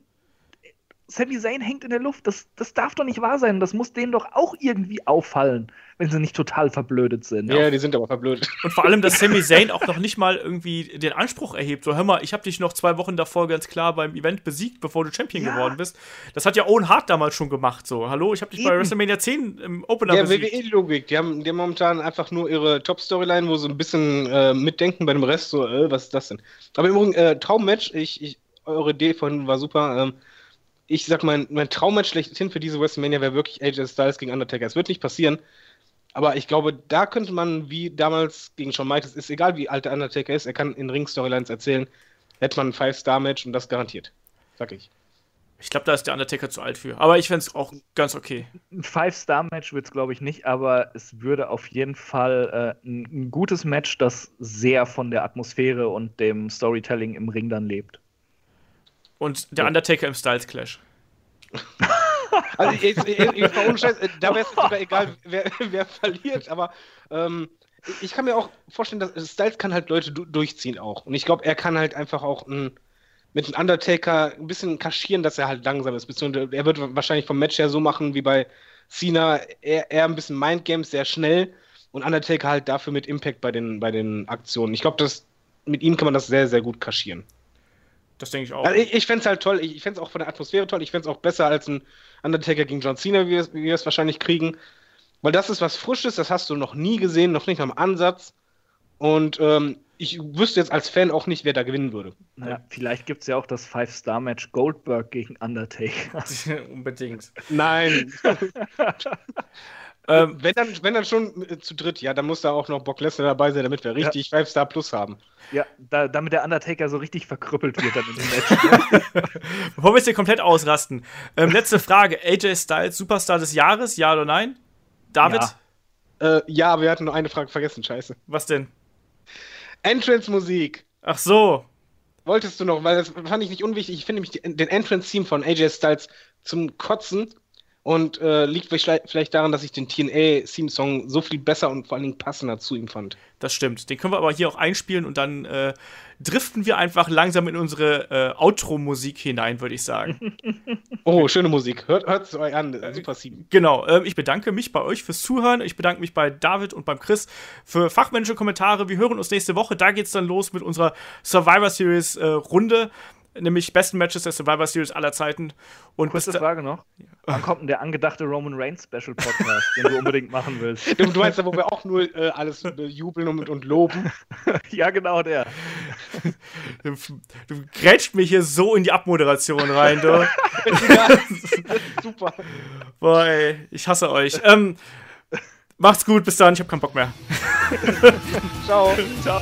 Sami Zayn hängt in der Luft. Das, das darf doch nicht wahr sein. Das muss denen doch auch irgendwie auffallen, wenn sie nicht total verblödet sind. Ja, ja. die sind aber verblödet. Und vor allem, dass Sami Zayn auch noch nicht mal irgendwie den Anspruch erhebt. So, hör mal, ich habe dich noch zwei Wochen davor ganz klar beim Event besiegt, bevor du Champion ja. geworden bist. Das hat ja Owen Hart damals schon gemacht. So, hallo, ich habe dich Eben. bei WrestleMania 10 im Opener ja, besiegt. Ja, WWE-Logik. Die haben, die haben momentan einfach nur ihre Top-Storyline, wo sie ein bisschen äh, mitdenken bei dem Rest. So, äh, was ist das denn? Aber im Übrigen, äh, Traummatch, ich, ich, eure Idee von war super. Ähm, ich sag mal, mein Traummatch schlechthin für diese WrestleMania wäre wirklich AJ Styles gegen Undertaker. Es wird nicht passieren. Aber ich glaube, da könnte man, wie damals gegen Shawn Michaels, ist egal wie alt der Undertaker ist, er kann in Ring-Storylines erzählen, hätte man ein Five-Star-Match und das garantiert. Sag ich. Ich glaube, da ist der Undertaker zu alt für. Aber ich fände es auch ganz okay. Ein Five-Star-Match wird es, glaube ich, nicht, aber es würde auf jeden Fall äh, ein, ein, gutes Match, das sehr von der Atmosphäre und dem Storytelling im Ring dann lebt. Und der Undertaker im Styles Clash. also, ich, ich, ich, ohne Scheiß, äh, da wäre es sogar egal, wer, wer verliert, aber ähm, ich kann mir auch vorstellen, dass Styles kann halt Leute durchziehen auch. Und ich glaube, er kann halt einfach auch ein, mit dem Undertaker ein bisschen kaschieren, dass er halt langsam ist. Beziehungsweise er wird wahrscheinlich vom Match her so machen wie bei Cena, er, er ein bisschen Mindgames, sehr schnell und Undertaker halt dafür mit Impact bei den, bei den Aktionen. Ich glaube, mit ihm kann man das sehr, sehr gut kaschieren. Das denke ich auch. Also ich ich fände es halt toll. Ich, ich fände es auch von der Atmosphäre toll. Ich fände es auch besser als ein Undertaker gegen John Cena, wie wir es wahrscheinlich kriegen. Weil das ist was Frisches, das hast du noch nie gesehen, noch nicht am Ansatz. Und ähm, ich wüsste jetzt als Fan auch nicht, wer da gewinnen würde. Naja, vielleicht gibt es ja auch das Five-Star-Match Goldberg gegen Undertaker. Unbedingt. Nein. Ähm, wenn, dann, wenn dann schon äh, zu dritt, ja, dann muss da auch noch Bock Lesnar dabei sein, damit wir richtig ja. 5-Star Plus haben. Ja, da, damit der Undertaker so richtig verkrüppelt wird dann in dem Match. Bevor wir es hier komplett ausrasten. Ähm, letzte Frage: AJ Styles, Superstar des Jahres, ja oder nein? David? Ja, äh, ja wir hatten nur eine Frage vergessen, scheiße. Was denn? Entrance-Musik. Ach so. Wolltest du noch, weil das fand ich nicht unwichtig. Ich finde nämlich den Entrance-Theme von AJ Styles zum Kotzen und äh, liegt vielleicht daran, dass ich den TNA-Theme-Song so viel besser und vor allen Dingen passender zu ihm fand. Das stimmt. Den können wir aber hier auch einspielen und dann äh, driften wir einfach langsam in unsere äh, Outro-Musik hinein, würde ich sagen. oh, schöne Musik. Hört, es euch an. Super Theme. Genau. Ähm, ich bedanke mich bei euch fürs Zuhören. Ich bedanke mich bei David und beim Chris für fachmännische Kommentare. Wir hören uns nächste Woche. Da geht es dann los mit unserer Survivor Series-Runde. Nämlich besten Matches der Survivor Series aller Zeiten. Und Kurze Frage noch. Wann kommt denn der angedachte Roman Reigns Special Podcast, den du unbedingt machen willst? Du meinst ja, wo wir auch nur äh, alles äh, jubeln und, und loben. ja, genau der. Du, du grätscht mich hier so in die Abmoderation rein, du. ja, super. Boah, ey, ich hasse euch. Ähm, macht's gut, bis dann, ich hab keinen Bock mehr. Ciao. Ciao.